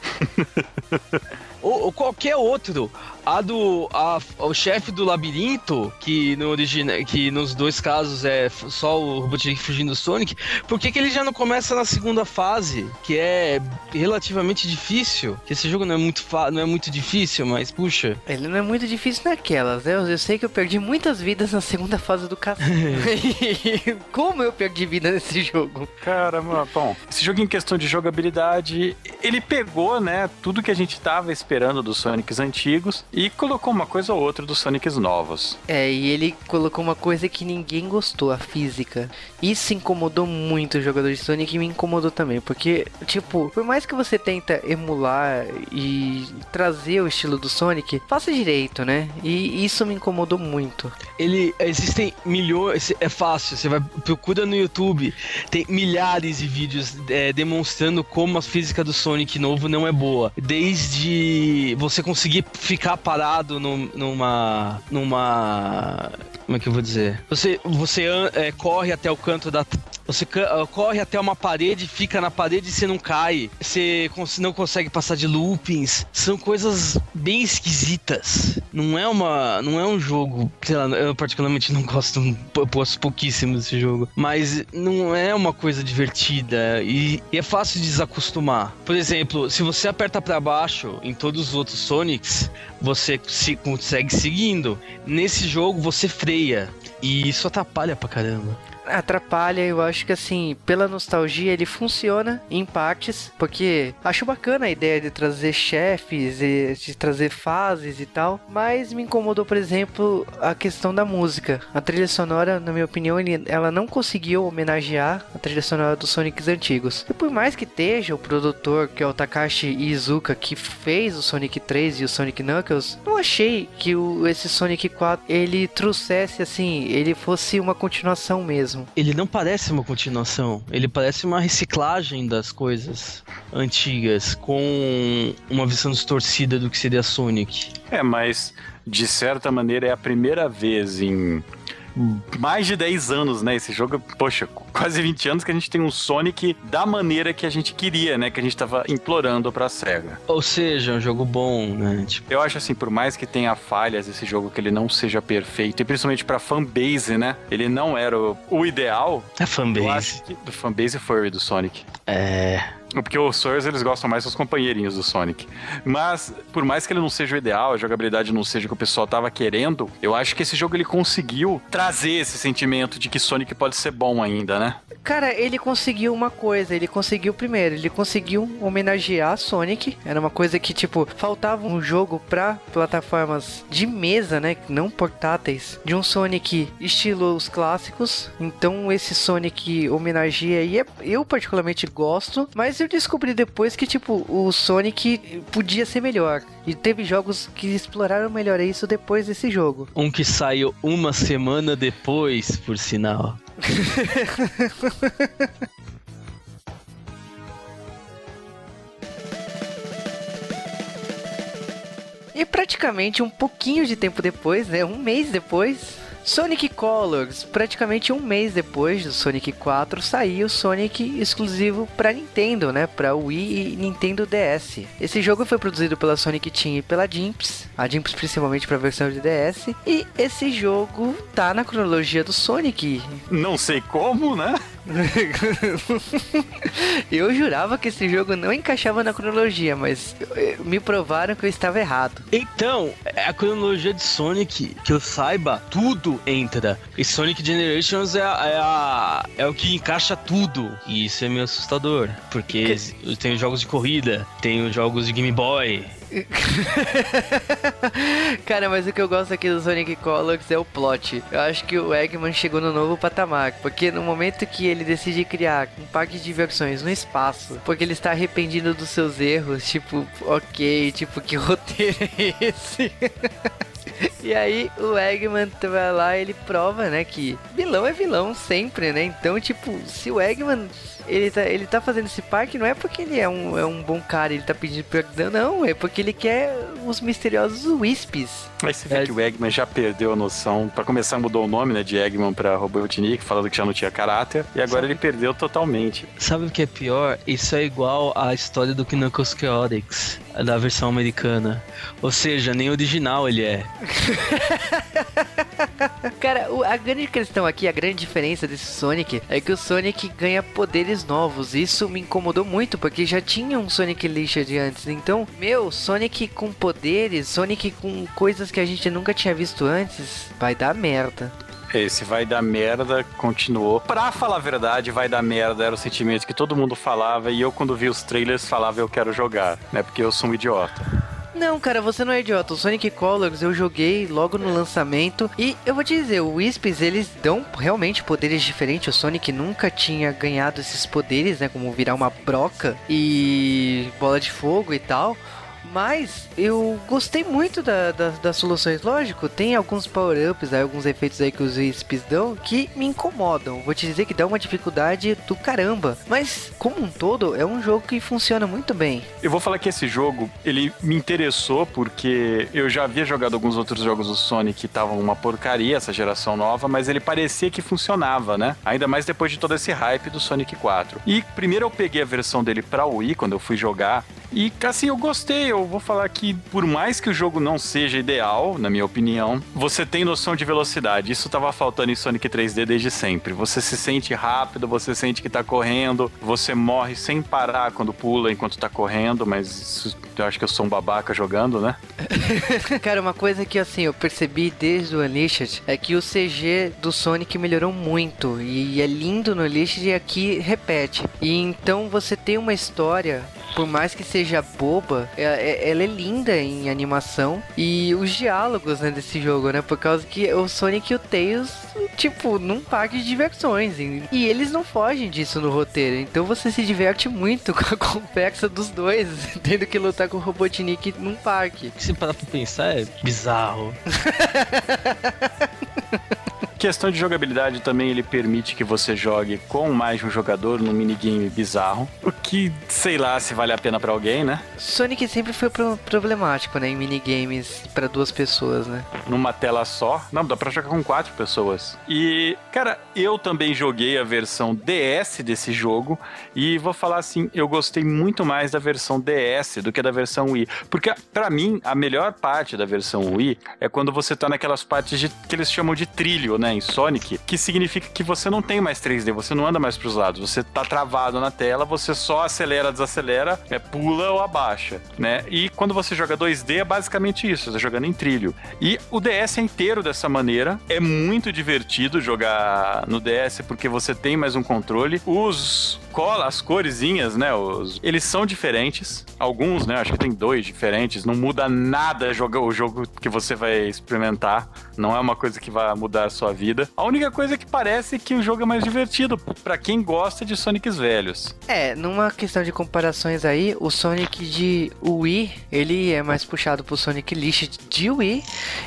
ou, ou qualquer outro a do. A, o chefe do labirinto, que, no origina, que nos dois casos é só o Robotnik fugindo do Sonic, por que, que ele já não começa na segunda fase, que é relativamente difícil? Que esse jogo não é muito, não é muito difícil, mas puxa. Ele não é muito difícil naquelas, né? Eu sei que eu perdi muitas vidas na segunda fase do cassino. Como eu perdi vida nesse jogo? Cara, bom, esse jogo em questão de jogabilidade, ele pegou, né, tudo que a gente tava esperando dos Sonics antigos e colocou uma coisa ou outra dos Sonics novos. É, e ele colocou uma coisa que ninguém gostou, a física. Isso incomodou muito o jogador de Sonic e me incomodou também, porque, tipo, por mais que você tenta emular e trazer o estilo do Sonic, faça direito, né? E isso me incomodou muito. Ele, existem milhões, é fácil, você vai, procura no YouTube, tem milhares de vídeos é, demonstrando como a física do Sonic novo não é boa. Desde você conseguir ficar parado num, numa. numa. Como é que eu vou dizer? Você, você é, corre até o canto da. Você uh, corre até uma parede, fica na parede e você não cai. Você não consegue passar de loopings. São coisas bem esquisitas. Não é uma. Não é um jogo. Sei lá, eu particularmente não gosto. Eu gosto pouquíssimo desse jogo. Mas não é uma coisa divertida. E, e é fácil de desacostumar. Por exemplo, se você aperta para baixo em todos os outros Sonics, você se, consegue seguindo. Nesse jogo você freia. E isso atrapalha pra caramba atrapalha, eu acho que assim, pela nostalgia ele funciona em partes, porque acho bacana a ideia de trazer chefes, e de trazer fases e tal, mas me incomodou, por exemplo, a questão da música. A trilha sonora, na minha opinião, ele, ela não conseguiu homenagear a trilha sonora dos Sonics antigos. E por mais que esteja o produtor, que é o Takashi Izuka, que fez o Sonic 3 e o Sonic Knuckles, não achei que o, esse Sonic 4 ele trouxesse assim, ele fosse uma continuação mesmo mesmo. Ele não parece uma continuação, ele parece uma reciclagem das coisas antigas, com uma visão distorcida do que seria Sonic. É, mas de certa maneira é a primeira vez em mais de 10 anos, né? Esse jogo, poxa, quase 20 anos que a gente tem um Sonic da maneira que a gente queria, né? Que a gente tava implorando pra SEGA. Ou seja, um jogo bom, né? Tipo... Eu acho assim, por mais que tenha falhas esse jogo, que ele não seja perfeito, e principalmente pra fanbase, né? Ele não era o, o ideal. A fanbase. Eu acho que do fanbase furry do Sonic. É. Porque os Sawyers, eles gostam mais dos companheirinhos do Sonic. Mas, por mais que ele não seja o ideal, a jogabilidade não seja o que o pessoal tava querendo, eu acho que esse jogo ele conseguiu trazer esse sentimento de que Sonic pode ser bom ainda, né? Cara, ele conseguiu uma coisa, ele conseguiu primeiro, ele conseguiu homenagear Sonic. Era uma coisa que, tipo, faltava um jogo pra plataformas de mesa, né? Não portáteis, de um Sonic estilo os clássicos. Então, esse Sonic homenageia e é, eu particularmente gosto, mas mas eu descobri depois que, tipo, o Sonic podia ser melhor. E teve jogos que exploraram melhor isso depois desse jogo. Um que saiu uma semana depois, por sinal. e praticamente um pouquinho de tempo depois, né? Um mês depois, Sonic Colors, praticamente um mês depois do Sonic 4, saiu Sonic exclusivo para Nintendo, né? Para Wii e Nintendo DS. Esse jogo foi produzido pela Sonic Team e pela Jimps, a Jimps principalmente para a versão de DS, e esse jogo tá na cronologia do Sonic. Não sei como, né? eu jurava que esse jogo não encaixava na cronologia, mas me provaram que eu estava errado. Então, a cronologia de Sonic, que eu saiba, tudo entra. E Sonic Generations é, a, é, a, é o que encaixa tudo. E isso é meio assustador, porque que... tem jogos de corrida, tem jogos de Game Boy, Cara, mas o que eu gosto aqui do Sonic Colors é o plot. Eu acho que o Eggman chegou no novo patamar, porque no momento que ele decide criar um parque de diversões no espaço, porque ele está arrependido dos seus erros, tipo, ok, tipo, que roteiro é esse? E aí o Eggman vai lá ele prova, né, que vilão é vilão sempre, né? Então, tipo, se o Eggman ele tá, ele tá fazendo esse parque não é porque ele é um, é um bom cara, ele tá pedindo perdão, não, é porque ele quer os misteriosos Wispes. Aí você vê é. que o Eggman já perdeu a noção. Pra começar, mudou o nome, né, de Eggman pra Robotnik, falando que já não tinha caráter, e agora Sabe... ele perdeu totalmente. Sabe o que é pior? Isso é igual à história do Knuckles Chaotix, da versão americana. Ou seja, nem original ele é. Cara, a grande questão aqui, a grande diferença desse Sonic é que o Sonic ganha poderes novos. Isso me incomodou muito, porque já tinha um Sonic de antes. Então, meu, Sonic com poderes, Sonic com coisas que a gente nunca tinha visto antes, vai dar merda. Esse vai dar merda continuou. Pra falar a verdade, vai dar merda era o sentimento que todo mundo falava e eu, quando vi os trailers, falava eu quero jogar, né? Porque eu sou um idiota. Não, cara, você não é idiota. O Sonic Colors eu joguei logo no lançamento e eu vou te dizer, o Wispes eles dão realmente poderes diferentes. O Sonic nunca tinha ganhado esses poderes, né, como virar uma broca e bola de fogo e tal. Mas eu gostei muito da, da, das soluções. Lógico, tem alguns power-ups, alguns efeitos aí que os Wisps dão que me incomodam. Vou te dizer que dá uma dificuldade do caramba. Mas, como um todo, é um jogo que funciona muito bem. Eu vou falar que esse jogo, ele me interessou porque eu já havia jogado alguns outros jogos do Sonic que estavam uma porcaria, essa geração nova, mas ele parecia que funcionava, né? Ainda mais depois de todo esse hype do Sonic 4. E primeiro eu peguei a versão dele pra Wii, quando eu fui jogar, e assim, eu gostei. Eu vou falar que, por mais que o jogo não seja ideal, na minha opinião, você tem noção de velocidade. Isso tava faltando em Sonic 3D desde sempre. Você se sente rápido, você sente que tá correndo, você morre sem parar quando pula enquanto tá correndo, mas isso, eu acho que eu sou um babaca jogando, né? Cara, uma coisa que assim, eu percebi desde o Unleashed é que o CG do Sonic melhorou muito. E é lindo no Unleashed e aqui repete. E então você tem uma história por mais que seja boba, é, é, ela é linda em animação e os diálogos né, desse jogo, né? Por causa que o Sonic e o Tails, tipo, num parque de diversões. E eles não fogem disso no roteiro. Então você se diverte muito com a conversa dos dois, tendo que lutar com o Robotnik num parque. Se parar pra pensar, é bizarro. Questão de jogabilidade também, ele permite que você jogue com mais de um jogador num minigame bizarro. O que, sei lá, se vale a pena para alguém, né? Sonic sempre foi pro problemático, né? Em minigames para duas pessoas, né? Numa tela só. Não, dá pra jogar com quatro pessoas. E, cara, eu também joguei a versão DS desse jogo. E vou falar assim, eu gostei muito mais da versão DS do que da versão Wii. Porque, para mim, a melhor parte da versão Wii é quando você tá naquelas partes de, que eles chamam de trilho, né? Né, em Sonic, que significa que você não tem mais 3D, você não anda mais pros lados, você tá travado na tela, você só acelera, desacelera, é, pula ou abaixa, né? E quando você joga 2D é basicamente isso, você tá jogando em trilho. E o DS é inteiro dessa maneira, é muito divertido jogar no DS porque você tem mais um controle. Os as coresinhas, né, os, eles são diferentes, alguns, né, acho que tem dois diferentes, não muda nada o jogo que você vai experimentar, não é uma coisa que vai mudar a sua vida. A única coisa que parece é que o jogo é mais divertido para quem gosta de Sonics velhos. É, numa questão de comparações aí, o Sonic de Wii, ele é mais puxado pro Sonic List de Wii.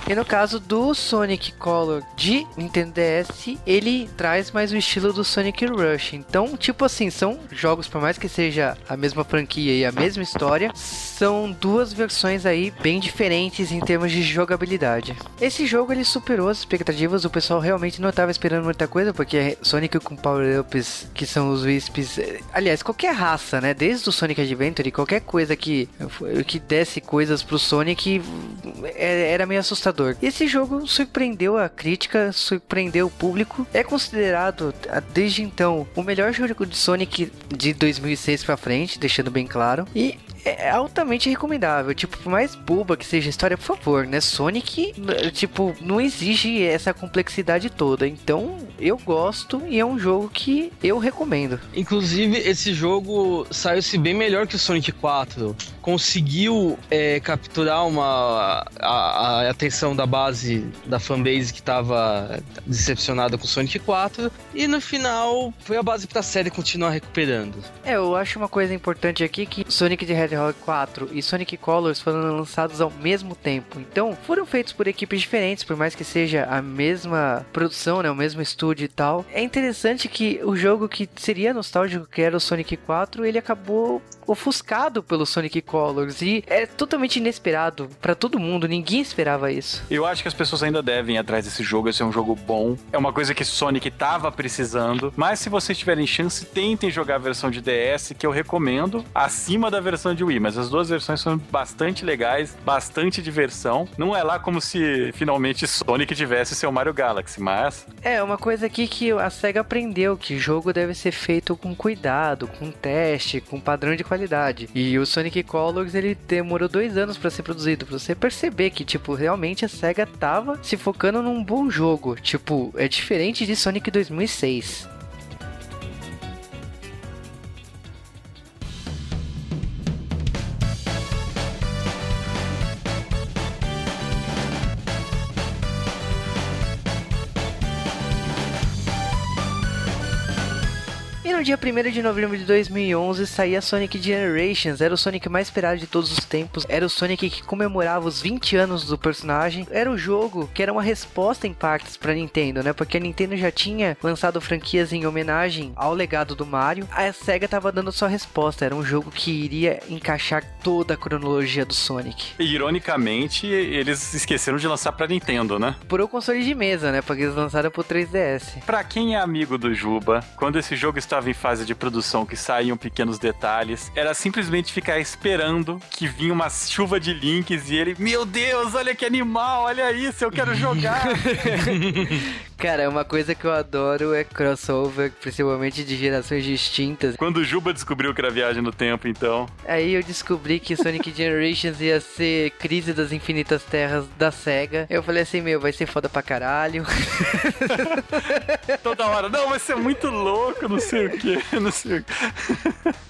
E no caso do Sonic Color de Nintendo DS, ele traz mais o estilo do Sonic Rush. Então, tipo assim, são jogos, por mais que seja a mesma franquia e a mesma história, são duas versões aí bem diferentes em termos de jogabilidade. Esse jogo ele superou as expectativas, o pessoal realmente não estava esperando muita coisa, porque Sonic com power-ups, que são os Wisps, aliás, qualquer raça, né, desde o Sonic Adventure, qualquer coisa que, que desse coisas pro Sonic é, era meio assustador. Esse jogo surpreendeu a crítica, surpreendeu o público, é considerado desde então o melhor jogo de Sonic de 2006 para frente, deixando bem claro, e é altamente recomendável. Tipo, por mais boba que seja a história, por favor, né? Sonic, tipo, não exige essa complexidade toda. Então, eu gosto e é um jogo que eu recomendo. Inclusive, esse jogo saiu-se bem melhor que o Sonic 4. Conseguiu é, capturar uma a, a, atenção da base da fanbase que estava decepcionada com Sonic 4. E no final, foi a base pra série continuar recuperando. É, eu acho uma coisa importante aqui que Sonic the Hedgehog 4 e Sonic Colors foram lançados ao mesmo tempo. Então, foram feitos por equipes diferentes, por mais que seja a mesma produção, né, o mesmo estúdio e tal. É interessante que o jogo que seria nostálgico, que era o Sonic 4, ele acabou ofuscado pelo Sonic Colors e é totalmente inesperado para todo mundo, ninguém esperava isso. Eu acho que as pessoas ainda devem ir atrás desse jogo, esse é um jogo bom, é uma coisa que Sonic tava precisando, mas se vocês tiverem chance, tentem jogar a versão de DS, que eu recomendo, acima da versão de Wii, mas as duas versões são bastante legais, bastante diversão. Não é lá como se finalmente Sonic tivesse seu Mario Galaxy, mas... É, uma coisa aqui que a SEGA aprendeu, que jogo deve ser feito com cuidado, com teste, com padrão de qualidade. E o Sonic Colors, ele demorou dois anos para ser produzido, pra você perceber que, tipo, realmente a SEGA tava se focando num bom jogo. Tipo, é diferente de Sonic 2006. No dia 1 de novembro de 2011 saía Sonic Generations, era o Sonic mais esperado de todos os tempos, era o Sonic que comemorava os 20 anos do personagem, era o jogo que era uma resposta em partes para Nintendo, né? Porque a Nintendo já tinha lançado franquias em homenagem ao legado do Mario, a Sega tava dando sua resposta, era um jogo que iria encaixar toda a cronologia do Sonic. E, ironicamente, eles esqueceram de lançar para Nintendo, né? Por o console de mesa, né? Porque eles lançaram pro 3DS. Para quem é amigo do Juba, quando esse jogo estava em fase de produção que saíam pequenos detalhes, era simplesmente ficar esperando que vinha uma chuva de links e ele, meu Deus, olha que animal, olha isso, eu quero jogar. Cara, uma coisa que eu adoro é crossover, principalmente de gerações distintas. Quando o Juba descobriu que era viagem no tempo, então. Aí eu descobri que Sonic Generations ia ser Crise das Infinitas Terras da SEGA. Eu falei assim, meu, vai ser foda pra caralho. Toda hora, não, vai ser muito louco, não sei o que, não sei.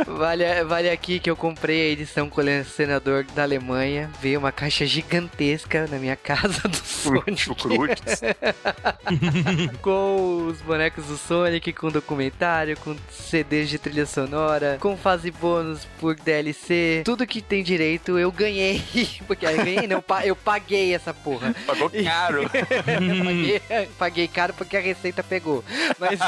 Vale, vale aqui que eu comprei a edição colecionador da Alemanha. Veio uma caixa gigantesca na minha casa do Sonic. com os bonecos do Sonic, com documentário, com CDs de trilha sonora, com fase bônus por DLC, tudo que tem direito eu ganhei. Porque eu ganhei, não, eu paguei essa porra. Pagou caro. paguei, paguei caro porque a receita pegou. Mas.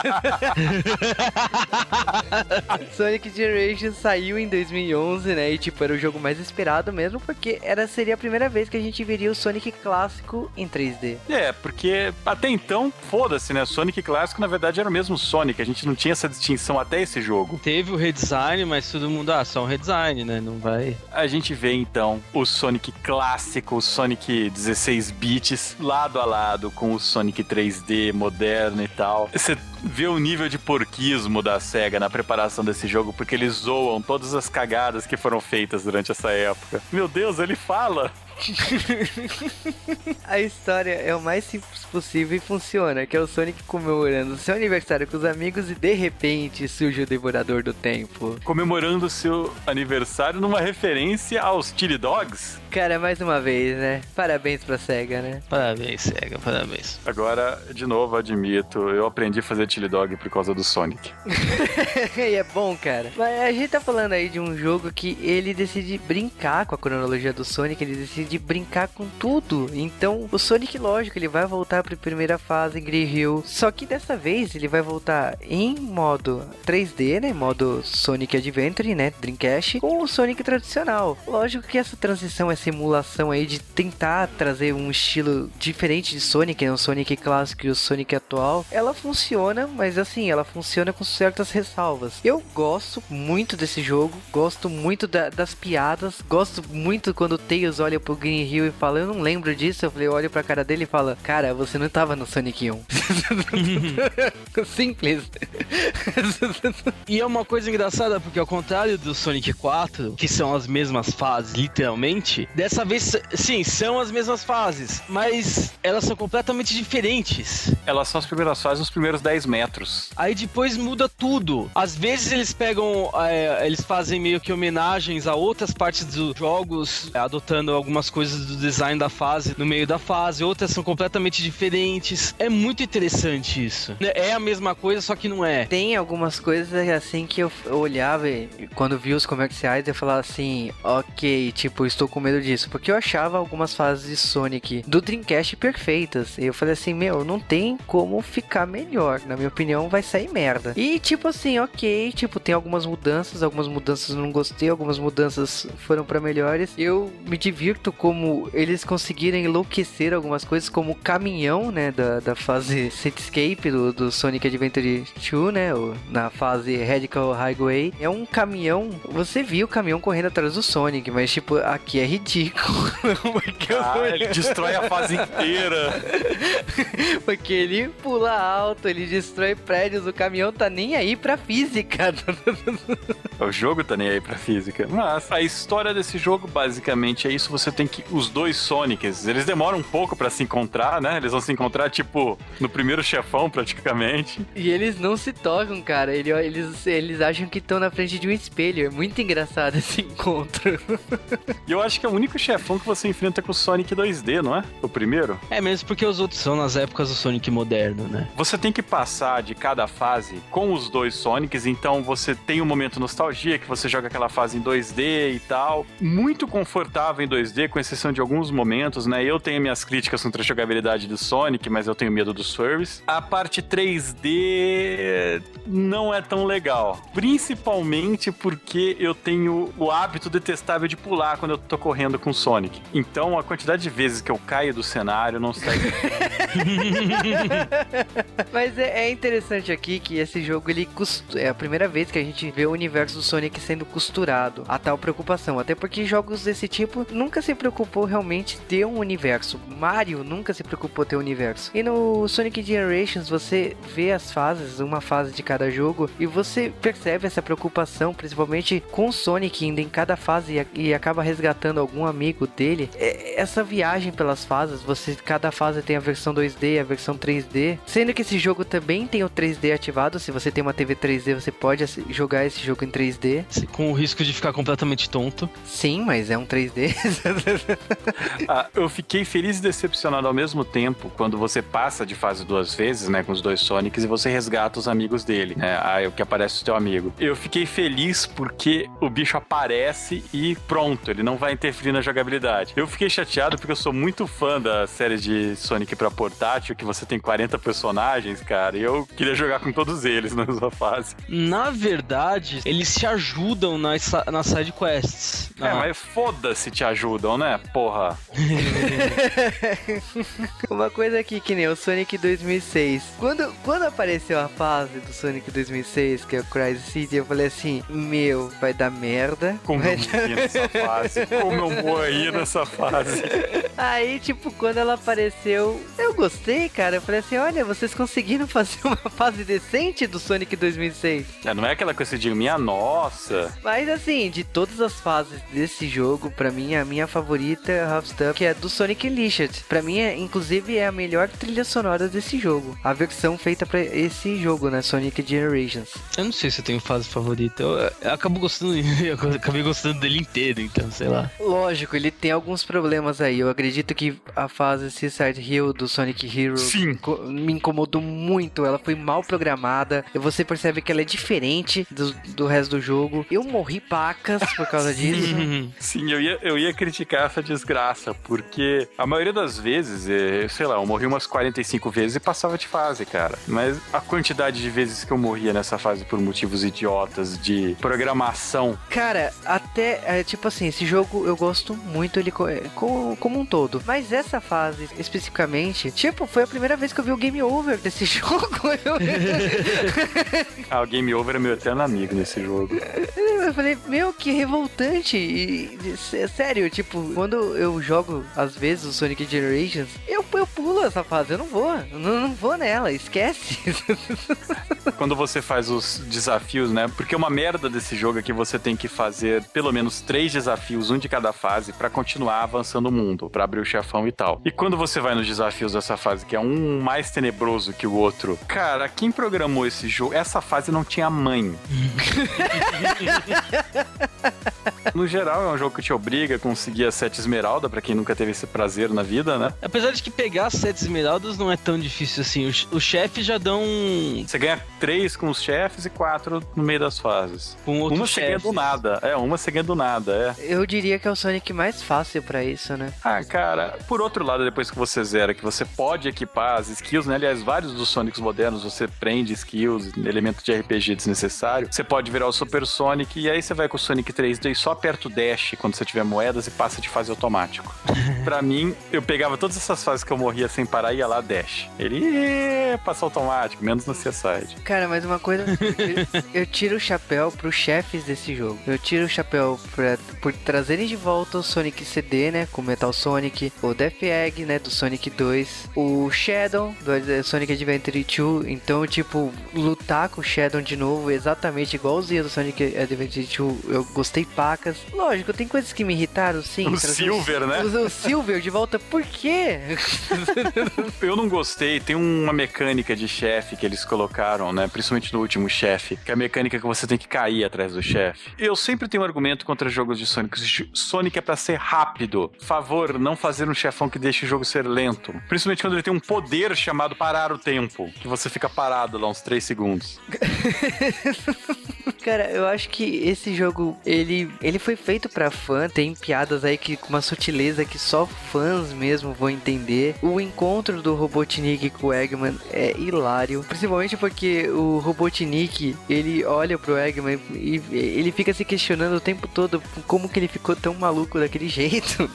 Sonic Generation saiu em 2011, né? E tipo, era o jogo mais esperado mesmo, porque era, seria a primeira vez que a gente veria o Sonic clássico em 3D. É, porque até então, foda-se, né? Sonic clássico, na verdade, era o mesmo Sonic. A gente não tinha essa distinção até esse jogo. Teve o redesign, mas todo mundo, ah, só um redesign, né? Não vai. A gente vê então o Sonic clássico, o Sonic 16 bits, lado a lado com o Sonic 3D moderno e tal. Você vê o nível de porquismo da SEGA na preparação desse jogo, porque eles zoam todas as cagadas que foram feitas durante essa época. Meu Deus, ele fala! A história é o mais simples possível e funciona, que é o Sonic comemorando seu aniversário com os amigos e de repente surge o Devorador do Tempo. Comemorando seu aniversário numa referência aos Chili Dogs. Cara, mais uma vez, né? Parabéns pra SEGA, né? Parabéns, SEGA, parabéns. Agora, de novo, admito, eu aprendi a fazer Chili Dog por causa do Sonic. e é bom, cara. Mas a gente tá falando aí de um jogo que ele decide brincar com a cronologia do Sonic, ele decide brincar com tudo. Então, o Sonic, lógico, ele vai voltar pra primeira fase em Green Hill. Só que dessa vez ele vai voltar em modo 3D, né? Modo Sonic Adventure, né? Dreamcast, com o Sonic tradicional. Lógico que essa transição, essa emulação aí de tentar trazer um estilo diferente de Sonic, né? O Sonic clássico e o Sonic atual, ela funciona, mas assim, ela funciona com certas ressalvas. Eu gosto muito desse jogo, gosto muito da, das piadas, gosto muito quando o Tails olha pro Green Hill e fala, eu não lembro disso. Eu falei, eu olho pra cara dele e fala, cara, você não tava no Sonic 1. Simples. E é uma coisa engraçada, porque ao contrário do Sonic 4, que são as mesmas fases, literalmente, dessa vez, sim, são as mesmas fases, mas elas são completamente diferentes. Elas são as primeiras fases, os primeiros 10 metros. Aí depois muda tudo. Às vezes eles pegam, é, eles fazem meio que homenagens a outras partes dos jogos, adotando algumas coisas do design da fase no meio da fase, outras são completamente diferentes. É muito interessante isso. É a mesma coisa, só que não é. Tem algumas coisas assim que eu olhava e quando vi os comerciais eu falava assim, ok, tipo, estou com medo disso, porque eu achava algumas fases de Sonic do Dreamcast perfeitas. E eu falei assim, meu, não tem como ficar melhor. Na minha opinião, vai sair merda. E tipo assim, ok, tipo, tem algumas mudanças, algumas mudanças não gostei, algumas mudanças foram para melhores. Eu me divirto como eles conseguiram enlouquecer algumas coisas, como o caminhão, né, da, da fase Cityscape do, do Sonic Adventure 2, né, na fase Radical Highway. É um caminhão, você viu o caminhão correndo atrás do Sonic, mas tipo, aqui é ridículo. Porque Ah, ele destrói a fase inteira. Porque ele pula alto, ele destrói prédios, o caminhão tá nem aí pra física. O jogo tá nem aí pra física. Mas a história desse jogo basicamente é isso. Você tem que. Os dois Sonics, eles demoram um pouco pra se encontrar, né? Eles vão se encontrar, tipo, no primeiro chefão, praticamente. e eles não se tocam, cara. Ele- Eles, eles acham que estão na frente de um espelho. É muito engraçado esse encontro. E eu acho que é o único chefão que você enfrenta com o Sonic 2D, não é? O primeiro. É mesmo porque os outros são nas épocas do Sonic moderno, né? Você tem que passar de cada fase com os dois Sonics, então você tem um momento nostalgia que você joga aquela fase em 2D e tal. Muito confortável em 2D, com exceção de alguns momentos, né? Eu tenho minhas críticas contra a jogabilidade do Sonic, mas eu tenho medo dos furries. A parte 3D não é tão legal. Principalmente porque eu tenho o hábito detestável de pular quando eu tô correndo com o Sonic. Então a quantidade de vezes que eu caio do cenário não sai. Mas é, é interessante aqui que esse jogo ele é a primeira vez que a gente vê o universo do Sonic sendo costurado a tal preocupação. Até porque jogos desse tipo nunca se preocupou realmente ter um universo. Mario nunca se preocupou ter um universo. E no Sonic Generations você vê as fases, uma fase de cada jogo, e você percebe essa preocupação, principalmente com o Sonic indo em cada fase e, e acaba resgatando algum amigo dele. É- essa viagem pelas fases, você cada fase tem a versão 2D, a versão 3D, sendo que esse jogo também tem o 3D ativado. Se você tem uma TV 3D, você pode jogar esse jogo em 3D. Com o risco de ficar completamente tonto. Sim, mas é um 3D. Ah, eu fiquei feliz e decepcionado ao mesmo tempo quando você passa de fase duas vezes, né, com os dois Sonics e você resgata os amigos dele, né? Aí o que aparece o teu amigo. Eu fiquei feliz porque o bicho aparece e pronto, ele não vai interferir na jogabilidade. Eu fiquei chateado porque eu sou muito fã da série de Sonic pra portátil, que você tem 40 personagens, cara, e eu queria jogar com todos eles na mesma fase. Na verdade, eles se ajudam nas, nas side quests. É, Ah, mas foda-se te ajudam, né? Porra. Uma coisa aqui que nem o Sonic 2006. Quando, quando apareceu a fase do Sonic 2006, que é o Crysis City, eu falei assim: Meu, vai dar merda. Como vai eu morri nessa fase. Como eu morri nessa fase. Aí, tipo, quando ela apareceu, eu gostei, cara. Eu falei assim: olha, vocês conseguiram fazer uma fase decente do Sonic 2006. É, não é aquela coisa de minha nossa, Nossa! Mas assim, de todas as fases desse jogo, pra mim, a minha favorita é Half Stuff, que é do Sonic Unleashed. Pra mim, é, inclusive, é a melhor trilha sonora desse jogo. A versão feita pra esse jogo, né? Sonic Generations. Eu não sei se eu tenho fase favorita. Eu, eu acabo gostando, eu acabei gostando dele inteiro, então, sei lá. Lógico, ele tem alguns problemas aí. Eu acredito que a fase Seaside Hill do Sonic Hero Sim. co- me incomodou muito. Ela foi mal programada. E você percebe que ela é diferente do, do resto do jogo. Eu morri pacas por causa disso. Sim, eu ia, eu ia criticar essa desgraça, porque a maioria das vezes, é, sei lá, eu morri umas 45 vezes e passava de fase, cara. Mas a quantidade de vezes que eu morria nessa fase por motivos idiotas de programação. Cara, até, é, tipo assim, esse jogo eu gosto muito ele co- é, co- como um todo. Mas essa fase, especificamente, tipo, foi a primeira vez que eu vi o game over desse jogo. Eu, Ah, o Game Over é meu eterno amigo nesse jogo. eu falei, meu, que revoltante. E, sé- sério, tipo, quando eu jogo, às vezes, o Sonic Generations, eu, eu pulo essa fase, eu não vou. eu Não, não vou nela, esquece. Quando você faz os desafios, né? Porque uma merda desse jogo é que você tem que fazer pelo menos três desafios, um de cada fase, pra continuar avançando o mundo, pra abrir o chefão e tal. E quando você vai nos desafios dessa fase, que é um mais tenebroso que o outro, cara, quem programou esse jogo? Essa fase não tinha mãe. no geral, é um jogo que te obriga a conseguir a sete esmeralda, pra quem nunca teve esse prazer na vida, né? Apesar de que pegar as sete esmeraldas não é tão difícil assim. Os, os chefes já dão um, Você ganha três com os chefes e quatro no meio das fases. com outro uma você ganha chefe. do nada. É, uma você ganha do nada, é. Eu diria que é o Sonic mais fácil pra isso, né? Ah, cara, por outro lado, depois que você zera, que você pode equipar as skills, né? Aliás, vários dos Sonics modernos você prende skills, elementos de RPG desnecessário. Você pode virar o Super Sonic e aí você vai com o Sonic 3D e só aperta o dash quando você tiver moedas e passa de fase automático. pra mim, eu pegava todas essas fases que eu morria sem parar e ia lá dash. Ele "Ê, passa automático, menos no C-Side. Cara, mas uma coisa, eu, tiro o chapéu pros chefes desse jogo. Eu tiro o chapéu pra, por trazerem de volta o Sonic CD, né? Com Metal Sonic, o Death Egg, né? Do Sonic 2, o Shadow, do Ad- Sonic Adventure 2. Então, tipo, lutar com o Shadow de novo, exatamente igualzinho do Sonic Adventure 2, eu gostei pacas. Lógico, tem coisas que me irritaram, sim. O Silver, né? O, o Silver de volta, por quê? Eu não gostei, tem uma mecânica de chefe que eles colocaram, né? Principalmente no último chefe, que é a mecânica que você tem que cair atrás do chefe. Eu sempre tenho um argumento contra jogos de Sonic. Sonic é pra ser rápido. Favor, não fazer um chefão que deixe o jogo ser lento. Principalmente quando ele tem um poder chamado parar o tempo, que você fica parado lá uns 3 segundos. Cara, eu acho que esse jogo, ele, ele foi feito pra fã, tem piadas aí que com uma sutileza que só fãs mesmo vão entender. O encontro do Robotnik com o Eggman é hilário, principalmente porque o Robotnik, ele olha pro Eggman e ele fica se questionando o tempo todo como que ele ficou tão maluco daquele jeito.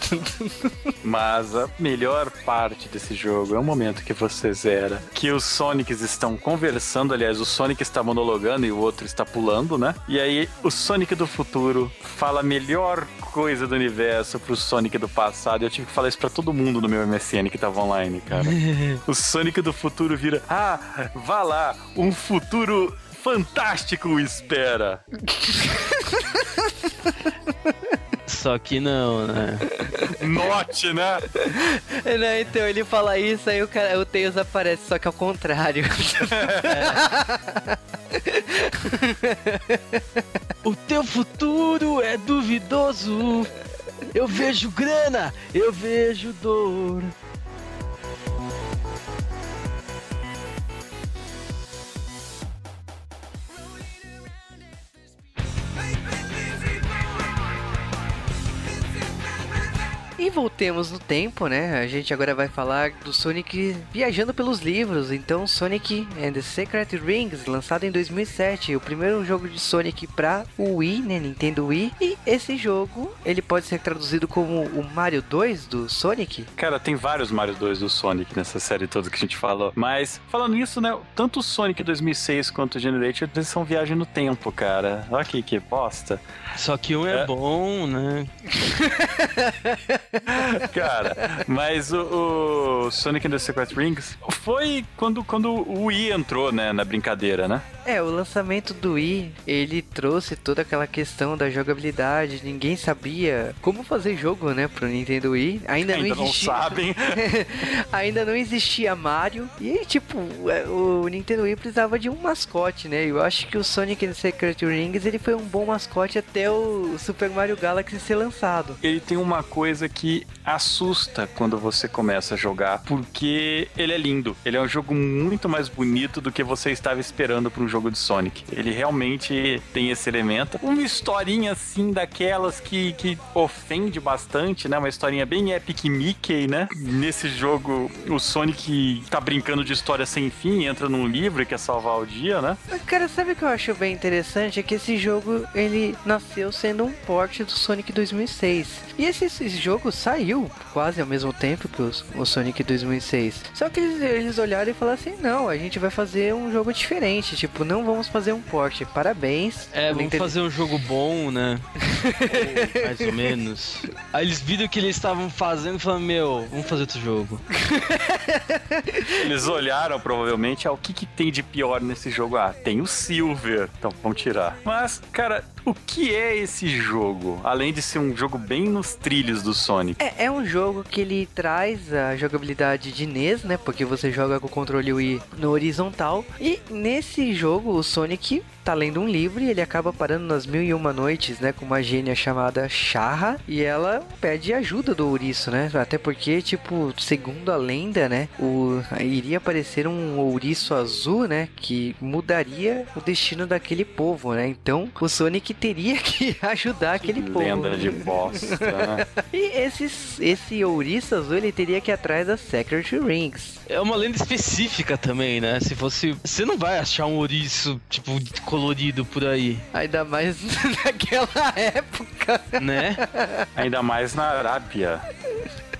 Mas a melhor parte desse jogo é o momento que você zera, que os Sonics estão conversando, aliás, o Sonic está monologando e o outro está pulando, né? E aí o Sonic do futuro fala a melhor coisa do universo pro Sonic do passado. Eu tive que falar isso pra todo mundo no meu MSN que tava online, cara. o Sonic do futuro vira: "Ah, vá lá, um futuro fantástico o espera". Só que não, né? Note, né? Não, então ele fala isso, aí o, cara, o Tails aparece, só que ao contrário. O teu futuro é duvidoso. Eu vejo grana, eu vejo dor. E voltemos no tempo, né? A gente agora vai falar do Sonic viajando pelos livros. Então, Sonic and the Secret Rings, lançado em 2007, o primeiro jogo de Sonic para o Wii, né? Nintendo Wii. E esse jogo, ele pode ser traduzido como o Mario 2 do Sonic. Cara, tem vários Mario 2 do Sonic nessa série toda que a gente falou. Mas, falando nisso, né? Tanto o Sonic 2006 quanto o Generator, eles são viagem no tempo, cara. Olha aqui, que bosta. Só que um é, É. bom, né? Cara, mas o, o, Sonic and the Secret Rings foi quando, quando o Wii entrou, né, na brincadeira, né? É, o lançamento do Wii, ele trouxe toda aquela questão da jogabilidade, ninguém sabia como fazer jogo, né, pro Nintendo Wii. Ainda, Ainda não existia. Não sabem. Ainda não existia Mario. E, tipo, é, o Nintendo Wii precisava de um mascote, né? Eu acho que o Sonic and the Secret Rings, ele foi um bom mascote até o Super Mario Galaxy ser lançado. Ele tem uma coisa que assusta quando você começa a jogar, porque ele é lindo. Ele é um jogo muito mais bonito do que você estava esperando para um jogo de Sonic. Ele realmente tem esse elemento. Uma historinha assim daquelas que, que ofende bastante, né? Uma historinha bem Epic Mickey, né? Nesse jogo, o Sonic tá brincando de história sem fim, entra num livro e quer salvar o dia, né? Cara, sabe o que eu acho bem interessante? É que esse jogo, ele nasceu sendo um port do Sonic 2006. E esse, esse jogo saiu quase ao mesmo tempo que os, o Sonic 2006. Só que eles, eles olharam e falaram assim, não, a gente vai fazer um jogo diferente. Tipo, não vamos fazer um port. Parabéns. É, vamos Nintendo... fazer um jogo bom, né? ou, mais ou menos. Aí eles viram o que eles estavam fazendo e falaram, meu, vamos fazer outro jogo. eles olharam provavelmente, ah, o que, que tem de pior nesse jogo? Ah, tem o Silver. Então vamos tirar. Mas, cara, o que é esse jogo? Além de ser um jogo bem trilhos do Sonic. É, é um jogo que ele traz a jogabilidade de NES, né? Porque você joga com o controle Wii no horizontal. E nesse jogo, o Sonic tá lendo um livro e ele acaba parando nas mil e uma noites, né, com uma gênia chamada Charra e ela pede ajuda do ouriço, né? Até porque, tipo, segundo a lenda, né, o iria aparecer um ouriço azul, né, que mudaria o destino daquele povo, né? Então, o Sonic teria que ajudar aquele que povo. Lenda de bosta, né? e esses, esse ouriço azul, ele teria que ir atrás das Secret Rings. É uma lenda específica também, né? Se fosse, você não vai achar um ouriço tipo colorido por aí. Ainda mais naquela época. Né? Ainda mais na Arábia.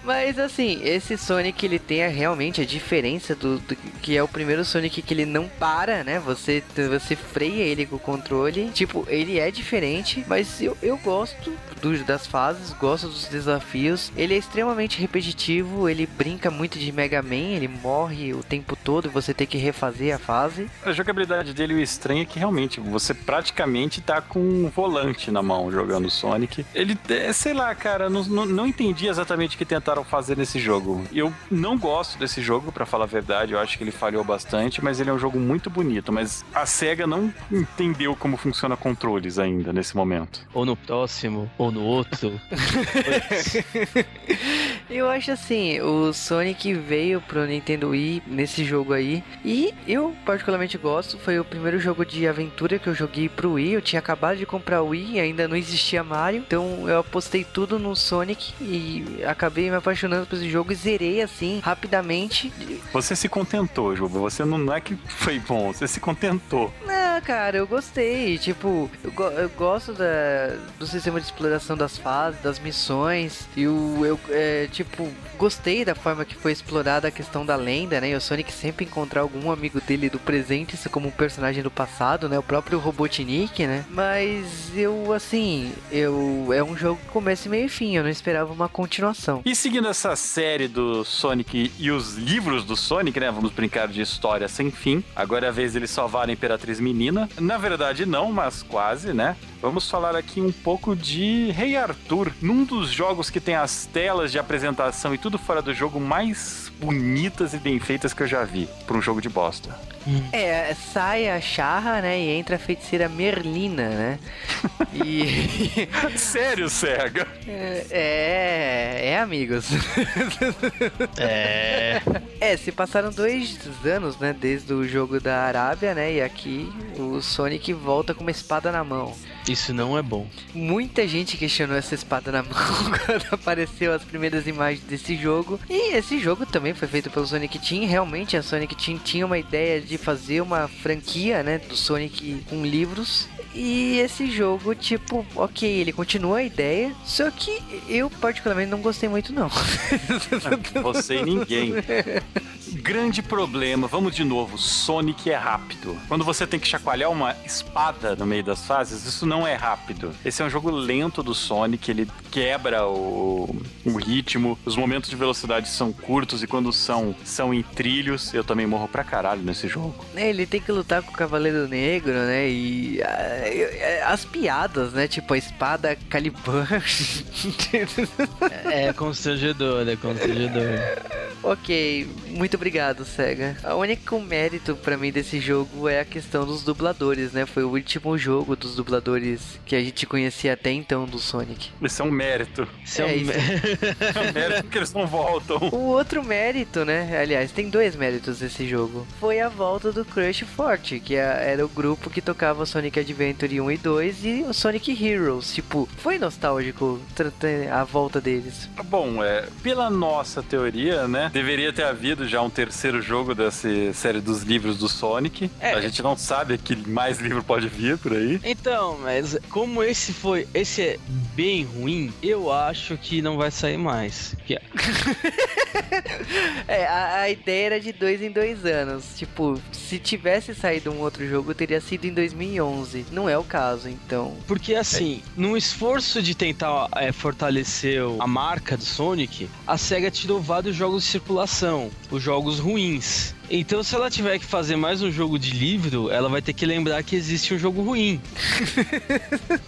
Mas assim, esse Sonic ele tem a, realmente a diferença do, do, que é o primeiro Sonic que ele não para, né? Você você freia ele com o controle. Tipo, ele é diferente, mas eu, eu gosto do, das fases, gosto dos desafios. Ele é extremamente repetitivo, ele brinca muito de Mega Man, ele morre o tempo todo você tem que refazer a fase. A jogabilidade dele o estranho é que realmente você praticamente tá com um volante na mão jogando Sonic. Ele, é, sei lá, cara, não, não, não entendi exatamente o que tentaram tentaram fazer nesse jogo. Eu não gosto desse jogo, para falar a verdade, eu acho que ele falhou bastante, mas ele é um jogo muito bonito. Mas a SEGA não entendeu como funciona controles ainda nesse momento. Ou no próximo, ou no outro. eu acho assim, o Sonic veio pro Nintendo Wii nesse jogo aí. E eu particularmente gosto. Foi o primeiro jogo de aventura que eu joguei pro Wii. Eu tinha acabado de comprar o Wii, ainda não existia Mario. Então eu apostei tudo no Sonic e acabei me apaixonando por esse jogo e zerei assim, rapidamente. Você se contentou, Juba. Você não, não é que foi bom, você se contentou. Não, cara, eu gostei. Tipo, eu, go eu gosto da, do sistema de exploração das fases, das missões. E o, eu, é, tipo, gostei da forma que foi explorada a questão da lenda, né? E o Sonic sempre encontrar algum amigo dele do presente, como um personagem do passado, né? O próprio Robotnik, né? Mas eu, assim, eu é um jogo que começa meio e fim. Eu não esperava uma continuação. E seguindo essa série do Sonic e os livros do Sonic, né? Vamos brincar de história sem fim. Agora é a vez dele salvar a Imperatriz Menina. Na verdade, não, mas quase, né? Vamos falar aqui um pouco de Rei Arthur, num dos jogos que tem as telas de apresentação e tudo fora do jogo mais bonitas e bem feitas que eu já vi para um jogo de bosta. É, sai a charra, né, e entra a feiticeira Merlina, né? E sério, cega? É, é, é amigos. é. É, se passaram dois anos, né, desde o jogo da Arábia, né, e aqui o Sonic volta com uma espada na mão. Isso não é bom. Muita gente questionou essa espada na mão quando apareceu as primeiras imagens desse jogo. E esse jogo também foi feito pelo Sonic Team. Realmente a Sonic Team tinha uma ideia de fazer uma franquia, né, do Sonic com livros. E esse jogo, tipo, ok, ele continua a ideia, só que eu particularmente não gostei muito não. Você e ninguém. grande problema, vamos de novo, Sonic é rápido. Quando você tem que chacoalhar uma espada no meio das fases, isso não é rápido. Esse é um jogo lento do Sonic, ele quebra o, o ritmo, os momentos de velocidade são curtos e quando são, são em trilhos, eu também morro pra caralho nesse jogo. É, Ele tem que lutar com o Cavaleiro Negro, né? E ah, as piadas, né? Tipo a espada Caliban. É constrangedor, é constrangedor. ok, muito obrigado, SEGA. O único mérito pra mim desse jogo é a questão dos dubladores, né? Foi o último jogo dos dubladores que a gente conhecia até então do Sonic. Isso é um mérito. Isso é É, um... isso. É um mérito porque eles não voltam. O outro mérito, né? Aliás, tem dois méritos desse jogo. Foi a volta do Crush Forte, que é- era o grupo que tocava Sonic Adventure 1 e 2 e o Sonic Heroes. Tipo, foi nostálgico a volta deles. Bom, é, pela nossa teoria, né, deveria ter havido já um terceiro jogo dessa série dos livros do Sonic. É. A gente não sabe que mais livro pode vir por aí. Então, mas como esse foi. Esse é bem ruim, eu acho que não vai sair mais. Que- É, a, a ideia era de dois em dois anos. Tipo, se tivesse saído um outro jogo, teria sido em 2011. Não é o caso, então. Porque assim, num esforço de tentar é, fortalecer a marca do Sonic, a SEGA tirou vários jogos de circulação, os jogos ruins. Então, se ela tiver que fazer mais um jogo de livro, ela vai ter que lembrar que existe um jogo ruim.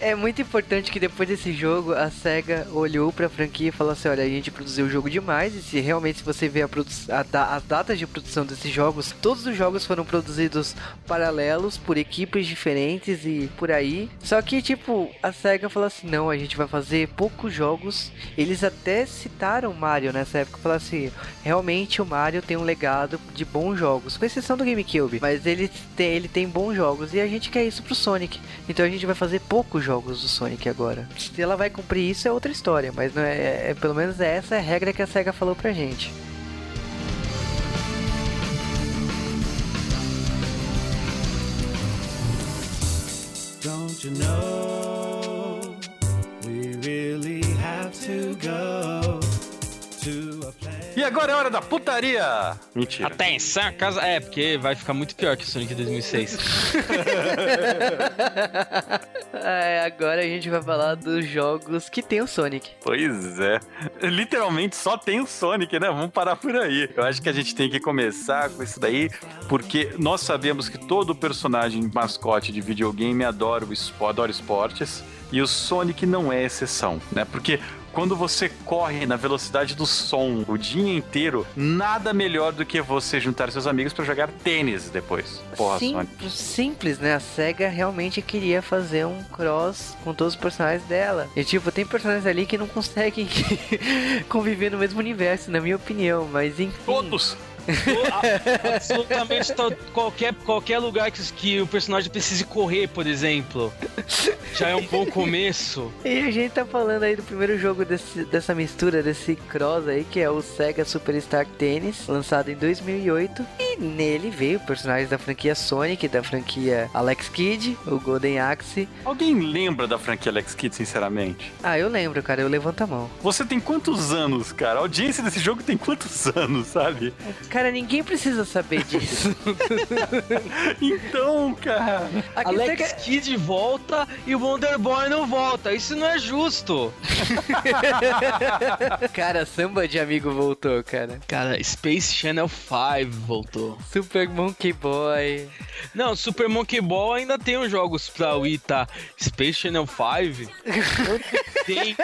É muito importante que depois desse jogo a SEGA olhou pra franquia e falou assim: olha, a gente produziu o jogo demais. E se realmente se você ver a da- as datas de produção desses jogos, todos os jogos foram produzidos paralelos por equipes diferentes e por aí. Só que, tipo, a SEGA falou assim: não, a gente vai fazer poucos jogos. Eles até citaram Mario nessa época, falaram assim: realmente o Mario tem um legado de bons jogos, com exceção do GameCube, mas ele tem, ele tem bons jogos e a gente quer isso pro Sonic. Então a gente vai fazer poucos jogos do Sonic agora. Se ela vai cumprir isso é outra história, mas não é, é- pelo menos essa é a regra que a SEGA falou pra gente. Don't you know we really have to go? E agora é hora da putaria! Mentira. Atenção, casa. É, porque vai ficar muito pior que o Sonic 2006. É, agora a gente vai falar dos jogos que tem o Sonic. Pois é. Literalmente só tem o Sonic, né? Vamos parar por aí. Eu acho que a gente tem que começar com isso daí, porque nós sabemos que todo personagem mascote de videogame adora, o espo- adora esportes. E o Sonic não é exceção, né? Porque quando você corre na velocidade do som o dia inteiro, nada melhor do que você juntar seus amigos pra jogar tênis depois. Porra, Sim- Sonic. simples, né? A SEGA realmente queria fazer um cross com todos os personagens dela. E tipo, tem personagens ali que não conseguem conviver no mesmo universo, na minha opinião, mas enfim. Todos! Absolutamente qualquer, qualquer lugar que, que o personagem precise correr, por exemplo. Já é um bom começo. E a gente tá falando aí do primeiro jogo desse- dessa mistura, desse cross aí, que é o Sega Superstar Tennis, lançado em 2008. E nele veio personagens da franquia Sonic, da franquia Alex Kidd, o Golden Axe. Alguém lembra da franquia Alex Kidd, sinceramente? Ah, eu lembro, cara, eu levanto a mão. Você tem quantos anos, cara? A audiência desse jogo tem quantos anos, sabe? Cara, ninguém precisa saber disso. Então, cara. A questão é Alex que- Kidd volta e o Wonder Boy não volta. Isso não é justo. Cara, samba de amigo voltou, cara. Cara, Space Channel 5 voltou. Super Monkey Boy. Não, Super Monkey Ball ainda tem os jogos pra Wii, tá? Space Channel 5? Quanto tempo?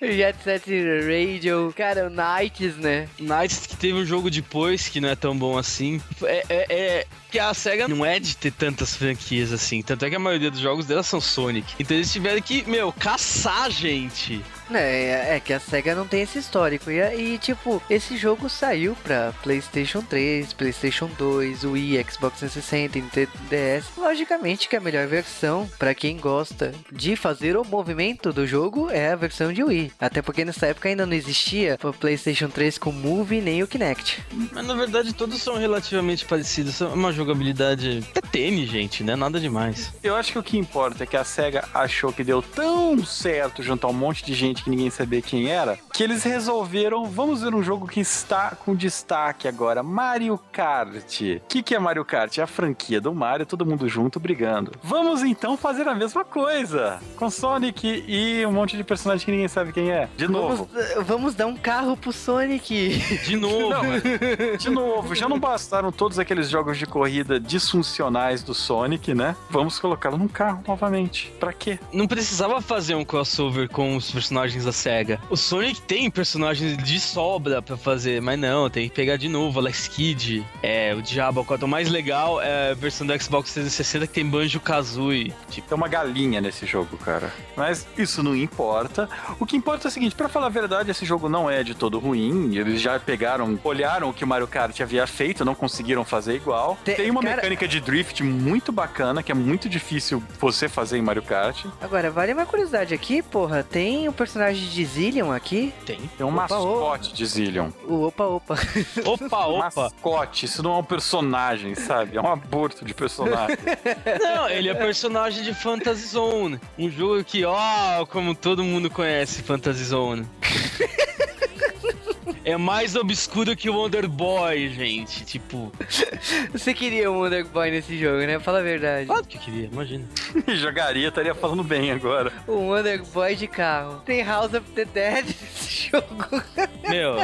Jet Set Radio. Cara, o Knights, né? Nights que teve um jogo depois que não é tão bom assim. É, é, é que a SEGA não é de ter tantas franquias assim. Tanto é que a maioria dos jogos dela são Sonic. Então eles tiveram que, meu, caçar gente. É, é que a SEGA não tem esse histórico. E, e, tipo, esse jogo saiu pra PlayStation 3, PlayStation 2, Wii, Xbox 360, Nintendo DS. Logicamente que a melhor versão, pra quem gosta de fazer o movimento do jogo, é a versão de Wii. Até porque nessa época ainda não existia o PlayStation 3 com Move nem o Kinect. Mas na verdade todos são relativamente parecidos. São uma jogabilidade até tênis, gente, né? Nada demais. Eu acho que o que importa é que a SEGA achou que deu tão certo junto a um monte de gente que ninguém sabia quem era, que eles resolveram, vamos ver um jogo que está com destaque agora, Mario Kart. O que, que é Mario Kart? É a franquia do Mario, todo mundo junto brigando. Vamos então fazer a mesma coisa, com Sonic e um monte de personagem que ninguém sabe quem é. De novo. Vamos, vamos dar um carro pro Sonic. De novo. Não, de novo, já não bastaram todos aqueles jogos de corrida disfuncionais do Sonic, né? Vamos colocá-lo num carro novamente. Pra quê? Não precisava fazer um crossover com os personagens da SEGA. O Sonic tem personagens de sobra pra fazer, mas não, tem que pegar de novo. Alex Kidd, é, o Diabo 4. O mais legal é a versão do Xbox 360 que tem Banjo Kazooie. Tipo, Tem uma galinha nesse jogo, cara. Mas isso não importa. O que importa é o seguinte, pra falar a verdade, esse jogo não é de todo ruim. Eles já pegaram, olharam o que o Mario Kart havia feito, não conseguiram fazer igual. Te- Tem uma cara- mecânica de drift muito bacana, que é muito difícil você fazer em Mario Kart. Agora, vale uma curiosidade aqui, porra. Tem o personagem de Zillion aqui. tem. Tem um Opa, mascote de Zillion. O Opa Opa. Opa, opa. Mascote, isso não é um personagem, sabe? É um aborto de personagem. Não, ele é personagem de Fantasy Zone. Um jogo que, ó, como todo mundo conhece Fantasy Zone. É mais obscuro que o Wonder Boy, gente. Tipo, Você queria um Wonder Boy nesse jogo, né? Fala a verdade. claro que eu queria, imagina. Jogaria, estaria falando bem agora. O Wonder Boy de carro. Tem House of the Dead nesse jogo. Meu,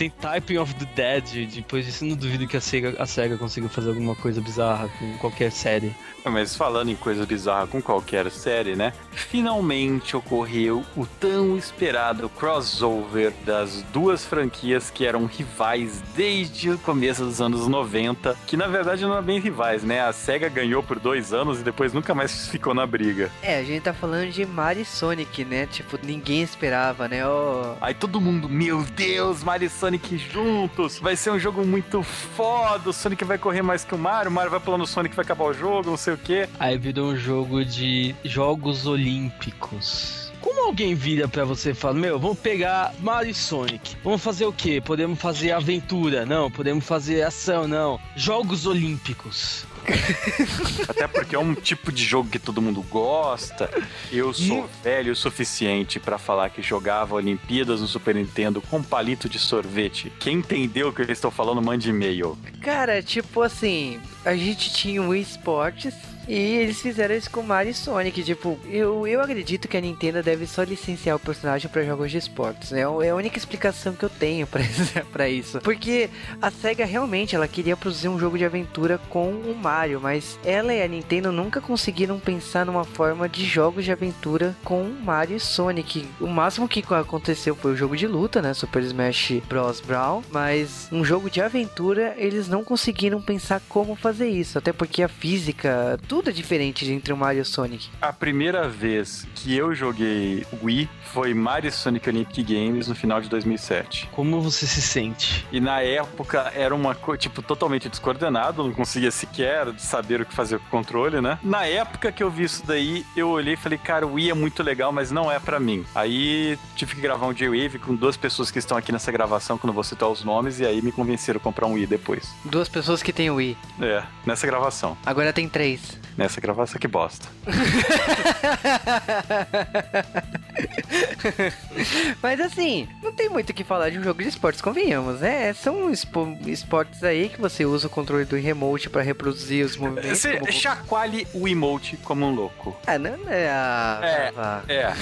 tem Typing of the Dead. Depois disso, não duvido que a SEGA, a SEGA consiga fazer alguma coisa bizarra com qualquer série. Mas falando em coisa bizarra com qualquer série, né? Finalmente ocorreu o tão esperado crossover das duas franquias que eram rivais desde o começo dos anos 90. Que na verdade não eram bem rivais, né? A SEGA ganhou por dois anos e depois nunca mais ficou na briga. É, a gente tá falando de Mario e Sonic, né? Tipo, ninguém esperava, né? Ó. Aí todo mundo, meu Deus, Mario e Sonic juntos, vai ser um jogo muito foda, o Sonic vai correr mais que o Mario, o Mario vai pulando o Sonic vai acabar o jogo, não sei o quê. Aí virou um jogo de Jogos Olímpicos. Como alguém vira pra você e fala, meu, vamos pegar Mario e Sonic. Vamos fazer o quê? Podemos fazer aventura? Não. Podemos fazer ação? Não. Jogos Olímpicos. Até porque é um tipo de jogo que todo mundo gosta. Eu sou velho o suficiente pra falar que jogava Olimpíadas no Super Nintendo com palito de sorvete. Quem entendeu o que eu estou falando, mande e-mail. Cara, tipo assim, a gente tinha o Wii Sports e eles fizeram isso com Mario e Sonic. Tipo, eu, eu acredito que a Nintendo deve só licenciar o personagem para jogos de esportes. né? É a única explicação que eu tenho pra isso. Porque a SEGA realmente ela queria produzir um jogo de aventura com o Mario, mas ela e a Nintendo nunca conseguiram pensar numa forma de jogos de aventura com Mario e Sonic. O máximo que aconteceu foi o jogo de luta, né? Super Smash Bros. Brawl. Mas um jogo de aventura, eles não conseguiram pensar como fazer isso. Até porque a física, tudo é diferente entre o Mario e o Sonic. A primeira vez que eu joguei Wii foi Mario e Sonic Olympic Games no final de 2007. Como você se sente? E na época era uma coisa, tipo, totalmente descoordenado, não conseguia sequer saber o que fazer com o controle, né? Na época que eu vi isso daí, eu olhei e falei, cara, o Wii é muito legal, mas não é pra mim. Aí tive que gravar um J-Wave com duas pessoas que estão aqui nessa gravação, que eu não vou citar os nomes, e aí me convenceram a comprar um Wii depois. Duas pessoas que têm o Wii. É, nessa gravação. Agora tem três. Nessa gravação, que bosta. Mas assim, não tem muito o que falar de um jogo de esportes, convenhamos, né? São espo- esportes aí que você usa o controle do remote pra reproduzir os movimentos. Você como- chacoalhe o emote como um louco. Ah, não é a... É. a- É,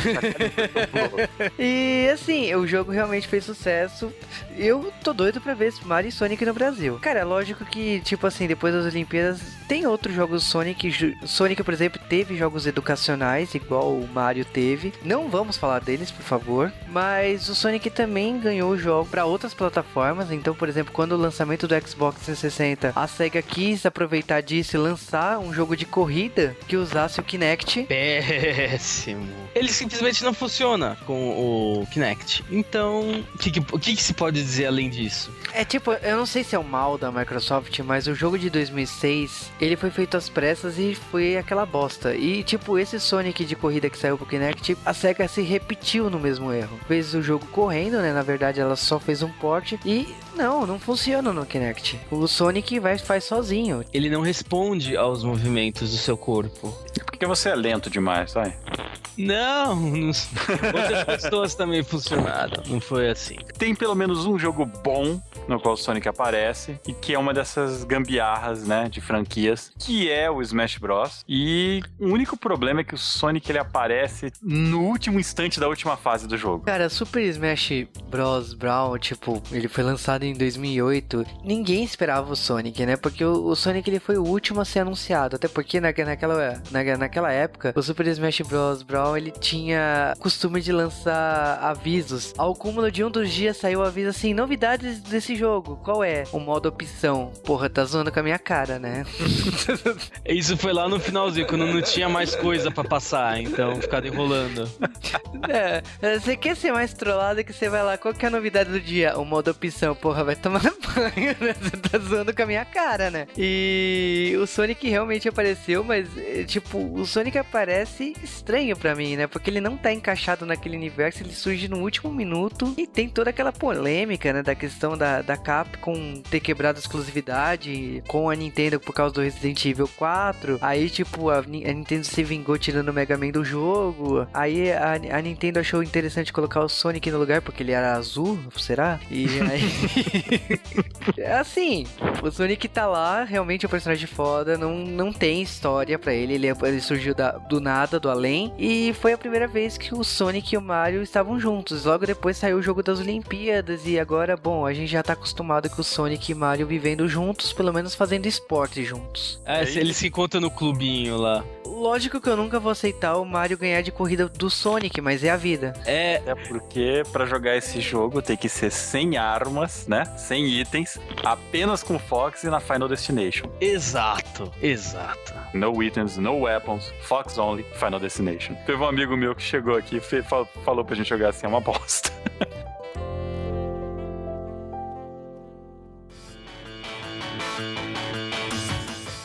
louco. E assim, o jogo realmente fez sucesso. Eu tô doido pra ver Mario e Sonic no Brasil. Cara, é lógico que, tipo assim, depois das Olimpíadas, tem outros jogos Sonic. Sonic, por exemplo, teve jogos educacionais, igual o Mario teve. Não vamos falar deles, por favor. Mas o Sonic também ganhou jogo pra outras plataformas. Então, por exemplo, quando o lançamento do Xbox 360, a SEGA quis aproveitar disso e lançar um jogo de corrida que usasse o Kinect. Péssimo. Ele simplesmente não funciona com o Kinect. Então, o que, o que que se pode dizer além disso? É tipo, eu não sei se é o mal da Microsoft, mas o jogo de 2006, ele foi feito às pressas e foi aquela bosta. E tipo, esse Sonic de corrida que saiu pro Kinect, a SEGA se repetiu no mesmo erro. Fez o jogo correndo, né? Na verdade, ela só fez um port e não, não funciona no Kinect. O Sonic vai faz sozinho. Ele não responde aos movimentos do seu corpo. Porque você é lento demais, vai. Não, não outras pessoas também funcionaram. Não foi assim. Tem pelo menos um jogo bom no qual o Sonic aparece e que é uma dessas gambiarras, né, de franquias, que é o Smash Bros. E o único problema é que o Sonic ele aparece no último instante da última fase do jogo. Cara, Super Smash Bros. Brawl, tipo, ele foi lançado em 2008. Ninguém esperava o Sonic, né? Porque o, o Sonic ele foi o último a ser anunciado. Até porque na, naquela, na, naquela época, o Super Smash Bros. Brawl ele tinha costume de lançar avisos. Ao cúmulo de um dos dias saiu o aviso assim: novidades desse jogo. Qual é? O modo opção. Porra, tá zoando com a minha cara, né? Isso foi lá no finalzinho, quando não tinha mais coisa pra passar, então ficar enrolando. É, você quer ser mais trollado que você vai lá, qual que é a novidade do dia? O modo opção, porra, vai tomar banho, né? Você tá zoando com a minha cara, né? E o Sonic realmente apareceu, mas, é, tipo, o Sonic aparece estranho pra mim, né? Porque ele não tá encaixado naquele universo, ele surge no último minuto e tem toda aquela polêmica, né? Da questão da, da Capcom ter quebrado a exclusividade com a Nintendo por causa do Resident Evil 4. Aí, tipo, a, a Nintendo se vingou tirando o Mega Man do jogo. Aí a, a Nintendo achou interessante colocar o Sonic no lugar porque ele era azul, será? E aí. É assim, o Sonic tá lá, realmente é um personagem foda, não, não tem história pra ele, ele, é- ele surgiu da- do nada, do além, e foi a primeira vez que o Sonic e o Mario estavam juntos. Logo depois saiu o jogo das Olimpíadas, e agora, bom, a gente já tá acostumado com o Sonic e Mario vivendo juntos, pelo menos fazendo esporte juntos. É, se ele se encontra no clubinho lá. Lógico que eu nunca vou aceitar o Mario ganhar de corrida do Sonic, mas é a vida. É, É porque pra jogar esse jogo tem que ser sem armas, né? Sem itens, apenas com Fox e na Final Destination. exato, exato. No items, no weapons, Fox only, Final Destination. Teve um amigo meu que chegou aqui e falou pra gente jogar assim, é uma bosta.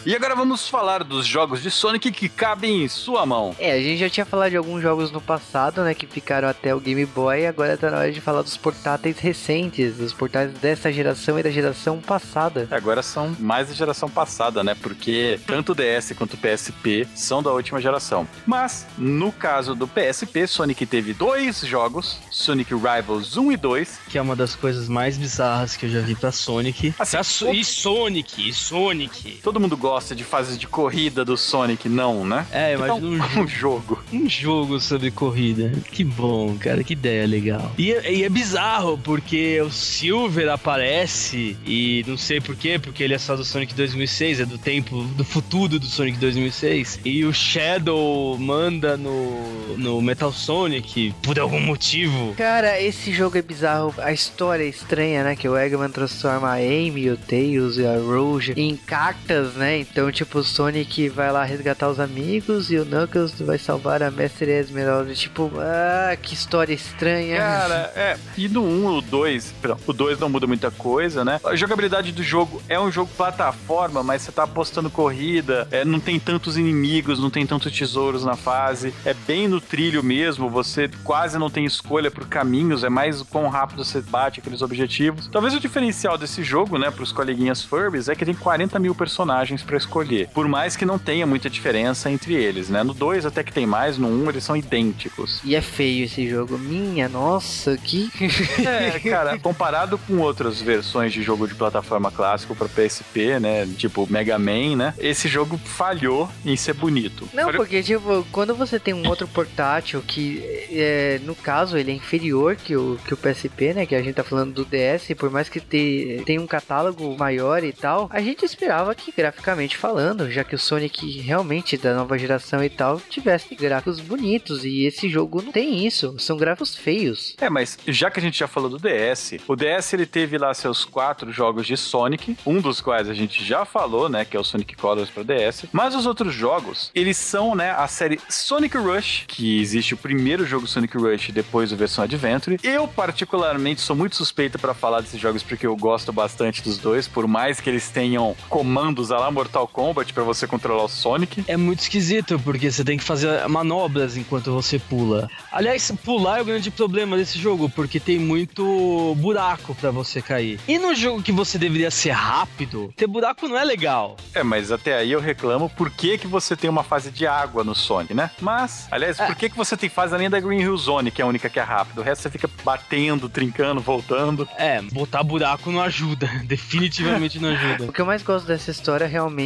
E agora vamos falar dos jogos de Sonic que cabem em sua mão. É, a gente já tinha falado de alguns jogos no passado, né, que ficaram até o Game Boy, agora tá na hora de falar dos portáteis recentes, dos portáteis dessa geração e da geração passada. Agora são mais da geração passada, né? Porque tanto o DS quanto o PSP são da última geração. Mas, no caso do PSP, Sonic teve dois jogos, Sonic Rivals 1 e 2. Que é uma das coisas mais bizarras que eu já vi pra Sonic. Assim, Pra So- E Sonic, e Sonic. Todo mundo gosta de fases de corrida do Sonic, não, né? É, Então, imagina um, um jogo. um jogo sobre corrida. Que bom, cara, que ideia legal. E, e é bizarro, porque o Silver aparece, e não sei porquê, porque ele é só do Sonic 2006, é do tempo, do futuro do Sonic 2006. E o Shadow manda no, no Metal Sonic, por algum motivo. Cara, esse jogo é bizarro, a história é estranha, né, que o Eggman transforma a Amy, o Tails e a Rouge em cartas, né, então tipo o Sonic vai lá resgatar os amigos e o Knuckles vai salvar a Mestre Esmeralda, tipo, ah, que história estranha. Cara, é. E no 1, o 2, perdão, o 2 não muda muita coisa, né? A jogabilidade do jogo é um jogo plataforma, mas você tá apostando corrida, é, não tem tantos inimigos, não tem tantos tesouros na fase, é bem no trilho mesmo, você quase não tem escolha por caminhos, é mais o quão rápido você bate aqueles objetivos. Talvez o diferencial desse jogo, né, pros coleguinhas Furbies, é que tem 40 mil personagens pra escolher. Por mais que não tenha muita diferença entre eles, né? No 2 até que tem mais, no 1 eles são idênticos. E é feio esse jogo. Minha nossa, que. É, cara, comparado com outras versões de jogo de plataforma clássico para PSP, né? Tipo Mega Man, né? Esse jogo falhou em ser bonito. Não, Falhou- porque, tipo, quando você tem um outro portátil que, é, no caso, ele é inferior que o, que o PSP, né? Que a gente tá falando do DS, por mais que te, tenha um catálogo maior e tal, a gente esperava que, graficamente falando, já que o Sonic realmente da nova geração e tal, tivesse gráficos bonitos. E esse jogo não tem isso, são gráficos feios. É, mas já que a gente já falou do DS, o DS ele teve lá seus quatro jogos de Sonic, um dos quais a gente já falou, né, que é o Sonic Colors para DS. Mas os outros jogos, eles são, né, a série Sonic Rush, que existe o primeiro jogo Sonic Rush depois do versão Adventure. Eu particularmente sou muito suspeito para falar desses jogos porque eu gosto bastante dos dois, por mais que eles tenham comandos a la Mortal Mortal Kombat pra você controlar o Sonic. É muito esquisito, porque você tem que fazer manobras enquanto você pula. Aliás, pular é o grande problema desse jogo, porque tem muito buraco pra você cair. E no jogo que você deveria ser rápido, ter buraco não é legal. É, mas até aí eu reclamo por que, que você tem uma fase de água no Sonic, né? Mas, aliás, por que, que você tem fase além da Green Hill Zone, que é a única que é rápida? O resto você fica batendo, trincando, voltando. É, botar buraco não ajuda. Definitivamente não ajuda. O que eu mais gosto dessa história realmente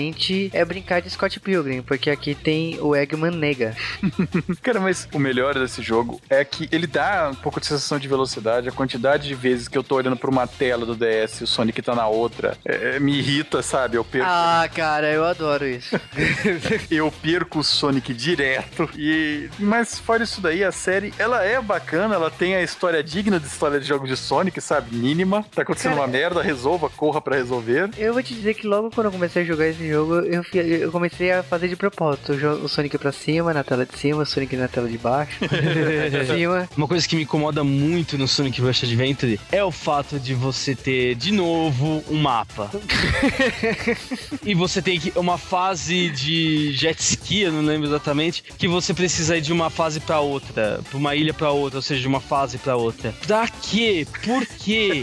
é brincar de Scott Pilgrim, porque aqui tem o Eggman Nega. Cara, mas o melhor desse jogo é que ele dá um pouco de sensação de velocidade. A quantidade de vezes que eu tô olhando pra uma tela do DS e o Sonic tá na outra é, me irrita, sabe? Eu perco, Ah, cara, eu adoro isso. eu perco o Sonic direto. E mas fora isso daí, a série ela é bacana, ela tem a história digna de história de jogos de Sonic, sabe? Mínima. Tá acontecendo Cara, uma merda, resolva, corra pra resolver. Eu vou te dizer que logo quando eu comecei a jogar esse jogo, eu, eu comecei a fazer de propósito. O, Sonic pra cima, na tela de cima, o Sonic na tela de baixo. cima. Uma coisa que me incomoda muito no Sonic Rush Adventure é o fato de você ter de novo um mapa. e você tem que uma fase de jet ski, eu não lembro exatamente, que você precisa ir de uma fase pra outra, pra uma ilha pra outra, ou seja, de uma fase pra outra. Pra quê? Por quê?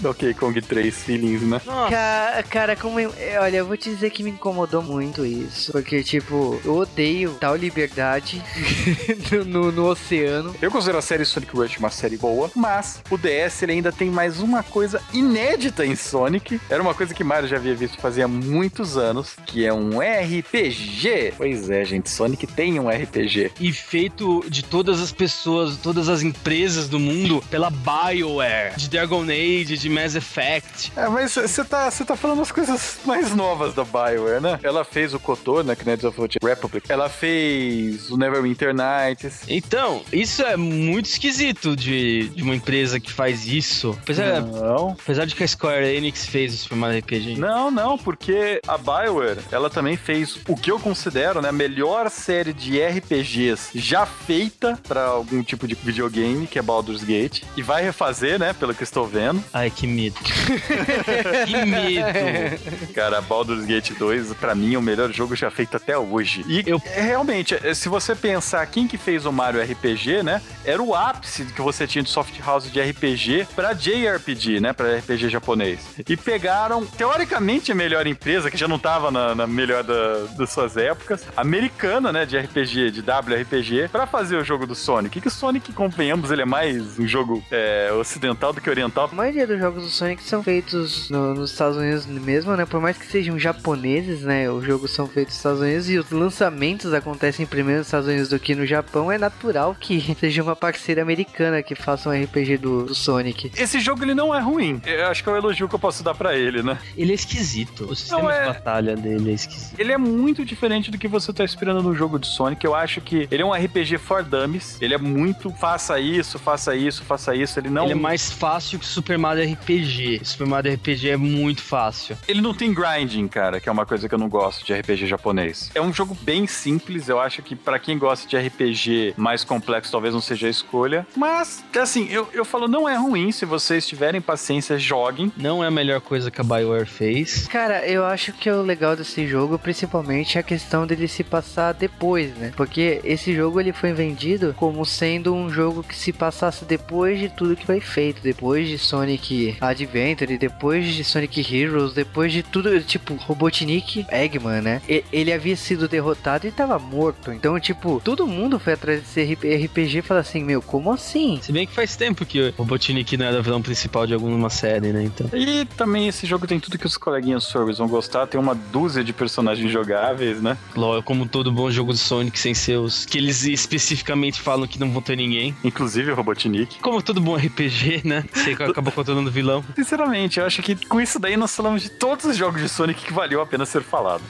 Donkey Kong 3 feelings, né? Nossa. Ca- Cara, como. eu- Olha, eu vou te dizer que me incomodou muito isso. Porque, tipo, eu odeio tal liberdade no, no- no oceano. Eu considero a série Sonic Rush uma série boa, mas o DS ele ainda tem mais uma coisa inédita em Sonic. Era uma coisa que Mario já havia visto fazia muitos anos, que é um RPG. Pois é, gente, Sonic tem um RPG. E feito de todas as pessoas, todas as empresas do mundo pela BioWare, de Dragon Age, de Mass Effect. É, mas você tá, você tá falando as coisas mais novas da BioWare, né? Ela fez o KOTOR, né, Knights of the Republic. Ela fez o Neverwinter Nights. Então, isso é muito esquisito de, de uma empresa que faz isso. Apesar, Não, apesar de que a Square Enix fez o Super Mario RPG. Não, não, porque a BioWare, ela também fez o que eu considero, né, a melhor série de RPGs já feita pra algum tipo de videogame, que é Baldur's Gate, e vai refazer, né, pelo que estou vendo. Ai, que medo. que medo. Cara, Baldur's Gate 2, pra mim, é o melhor jogo já feito até hoje. E Eu- é, realmente, é, se você pensar quem que fez o Mario RPG, né, era o ápice que você tinha de soft house de RPG pra JRPG, né, pra RPG japonês. E pegaram, teoricamente, a melhor empresa, que já não tava na, na melhor da- das suas épocas, americana, né, de RPG, de WRPG, pra fazer o jogo do Sonic. Que o Sonic, convenhamos, ele é mais um jogo é, ocidental do que oriental. A maioria dos jogos do Sonic são feitos no- nos Estados Unidos mesmo, né? Por mais que sejam japoneses, né? Os jogos são feitos nos Estados Unidos e os lançamentos acontecem primeiro nos Estados Unidos do que no Japão. É natural que seja uma parceira americana que faça um RPG do, do Sonic. Esse jogo, ele não é ruim. Eu acho que é o elogio que eu posso dar pra ele, né? Ele é esquisito. O sistema Não, é- de batalha dele é esquisito. Ele é muito diferente do que você tá esperando no jogo de Sonic. Eu acho que ele é um RPG for dummies. Ele é muito faça isso, faça isso, faça isso. Ele não Ele é mais fácil que Super Mario RPG. Super Mario RPG é muito fácil. ele não tem grinding, cara, que é uma coisa que eu não gosto de RPG japonês. É um jogo bem simples, eu acho que pra quem gosta de RPG mais complexo talvez não seja a escolha. Mas, assim, eu, eu falo, não é ruim, se vocês tiverem paciência, joguem. Não é a melhor coisa que a BioWare fez. Cara, eu acho que o legal desse jogo, principalmente, é a questão dele se passar depois, né? Porque esse jogo ele foi vendido como sendo um jogo que se passasse depois de tudo que foi feito, depois de Sonic Adventure, depois de Sonic Heroes, depois de tudo, tipo, Robotnik, Eggman, né? E- ele havia sido derrotado e tava morto. Então, tipo, todo mundo foi atrás desse RPG e falou assim: Meu, como assim? Se bem que faz tempo que o Robotnik não era vilão principal de alguma série, né? Então. E também esse jogo tem tudo que os coleguinhas Surveys vão gostar. Tem uma dúzia de personagens jogáveis, né? Lol, como todo bom jogo de Sonic sem seus. Que eles especificamente falam que não vão ter ninguém. Inclusive o Robotnik. Como todo bom RPG, né? Você acaba controlando o vilão. Sinceramente, eu acho que com isso daí nós falamos de todos os jogos de Sonic que valeu a pena ser falado.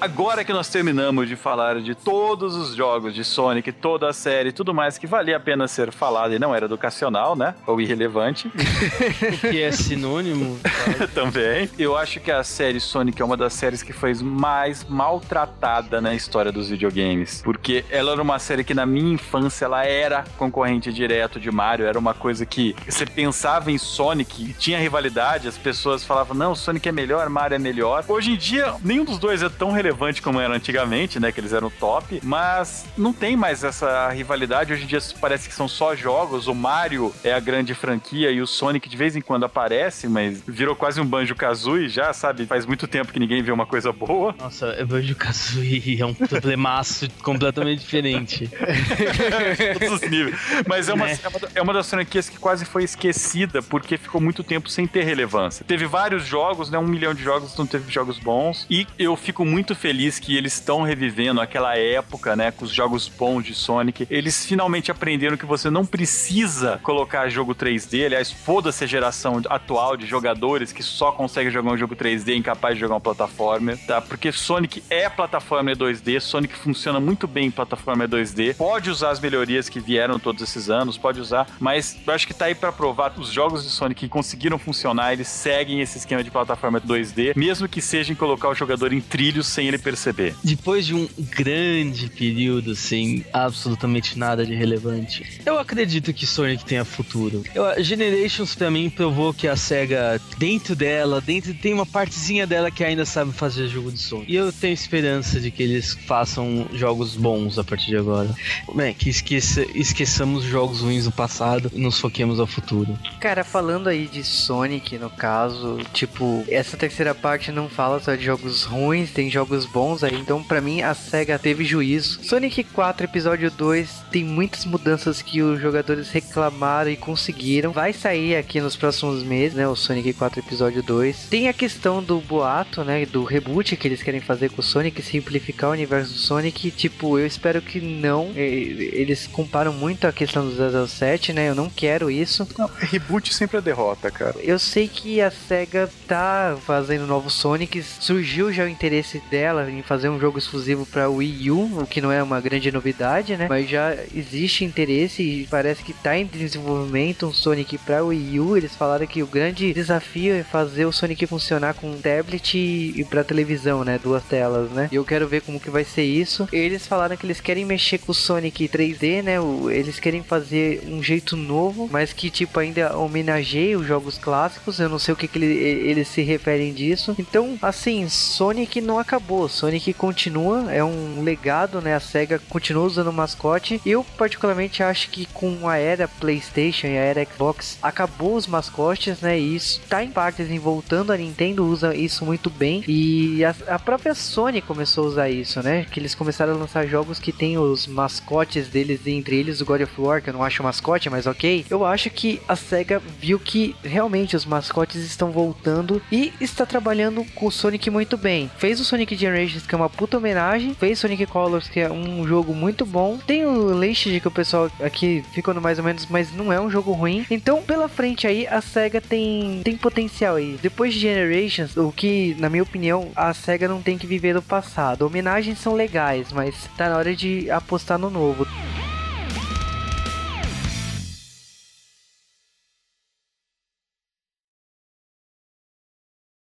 Agora que nós terminamos de falar de todos os jogos de Sonic, toda a série, tudo mais que valia a pena ser falado e não era educacional, né? Ou irrelevante que é sinônimo. também. Eu acho que a série Sonic é uma das séries que foi mais maltratada na história dos videogames. Porque ela era uma série que na minha infância ela era concorrente direto de Mario, era uma coisa que você pensava em Sonic, tinha rivalidade, as pessoas falavam, não, Sonic é melhor, Mario é melhor. Hoje em dia, nenhum dos dois é tão relevante como era antigamente, né? Que eles eram top, mas não tem mais essa rivalidade. Hoje em dia parece que são só jogos. O Mario é a grande franquia e o Sonic de vez em quando aparece, mas virou quase um Banjo Kazooie já, sabe? Faz muito tempo que ninguém vê uma coisa boa. Nossa, é Banjo Kazooie é um problemaço completamente diferente. Todos os níveis. Mas é uma, Né? é uma, é uma das franquias que quase foi esquecida porque ficou muito tempo sem ter relevância. Teve vários jogos, né? Um milhão de jogos, não teve jogos bons. E eu fico muito feliz que eles estão revivendo aquela época, né? Com os jogos bons de Sonic. Eles finalmente aprenderam que você não precisa colocar jogo 3D. Aliás, foda-se a geração atual de jogadores que só conseguem jogar um jogo 3D incapaz de jogar um plataforma, tá? Porque Sonic é plataforma 2D, Sonic funciona muito bem em plataforma 2D. Pode usar as melhorias que vieram todos esses anos, pode usar, mas eu acho que tá aí pra provar os jogos de Sonic que conseguiram funcionar, eles seguem esse esquema de plataforma 2D, mesmo que seja em colocar o jogador em trilhos sem ele perceber. Depois de um grande período sem absolutamente nada de relevante, eu acredito que Sonic tenha futuro. Eu, a Generations pra mim provou que a SEGA, dentro dela, dentro tem uma partezinha dela que ainda sabe fazer jogo de Sonic. E eu tenho esperança de que eles façam jogos bons a partir de agora. Bem, que esqueça, esqueçamos os jogos ruins do passado e nos foquemos ao futuro. Cara, falando aí de Sonic, no caso, tipo, essa terceira parte não fala só de jogos ruins, tem jogos bons aí, então pra mim a SEGA teve juízo. Sonic 4 Episódio 2 tem muitas mudanças que os jogadores reclamaram e conseguiram. Vai sair aqui nos próximos meses, né, o Sonic 4 Episódio 2. Tem a questão do boato, né, do reboot que eles querem fazer com o Sonic, simplificar o universo do Sonic. Tipo, eu espero que não. Eles comparam muito a questão do 007, né, eu não quero isso. Não, reboot sempre é derrota, cara. Eu sei que a SEGA tá fazendo novos Sonics. Surgiu já o interesse dela em fazer um jogo exclusivo para Wii U, o que não é uma grande novidade, né? Mas já existe interesse e parece que tá em desenvolvimento um Sonic para Wii U. Eles falaram que o grande desafio é fazer o Sonic funcionar com tablet e para televisão, né? Duas telas, né? E eu quero ver como que vai ser isso. Eles falaram que eles querem mexer com o Sonic 3D, né? Eles querem fazer um jeito novo, mas que tipo ainda homenageia os jogos clássicos. Eu não sei o que, que ele- eles se referem disso. Então, assim, Sonic não acabou. Sonic continua, é um legado, né? A SEGA continua usando o mascote. Eu, particularmente, acho que com a era PlayStation e a era Xbox, acabou os mascotes, né? E isso tá em partes em voltando. A Nintendo usa isso muito bem. E a, a própria Sony começou a usar isso, né? Que eles começaram a lançar jogos que tem os mascotes deles, entre eles o God of War, que eu não acho mascote, mas ok. Eu acho que a SEGA viu que realmente os mascotes estão voltando e está trabalhando com o Sonic muito bem. Fez o Sonic Generations, que é uma puta homenagem. Fez Sonic Colors, que é um jogo muito bom. Tem o Laced, que o pessoal aqui ficou no mais ou menos, mas não é um jogo ruim. Então, pela frente aí, a SEGA tem, tem potencial aí. Depois de Generations, o que, na minha opinião, a SEGA não tem que viver do passado. Homenagens são legais, mas tá na hora de apostar no novo.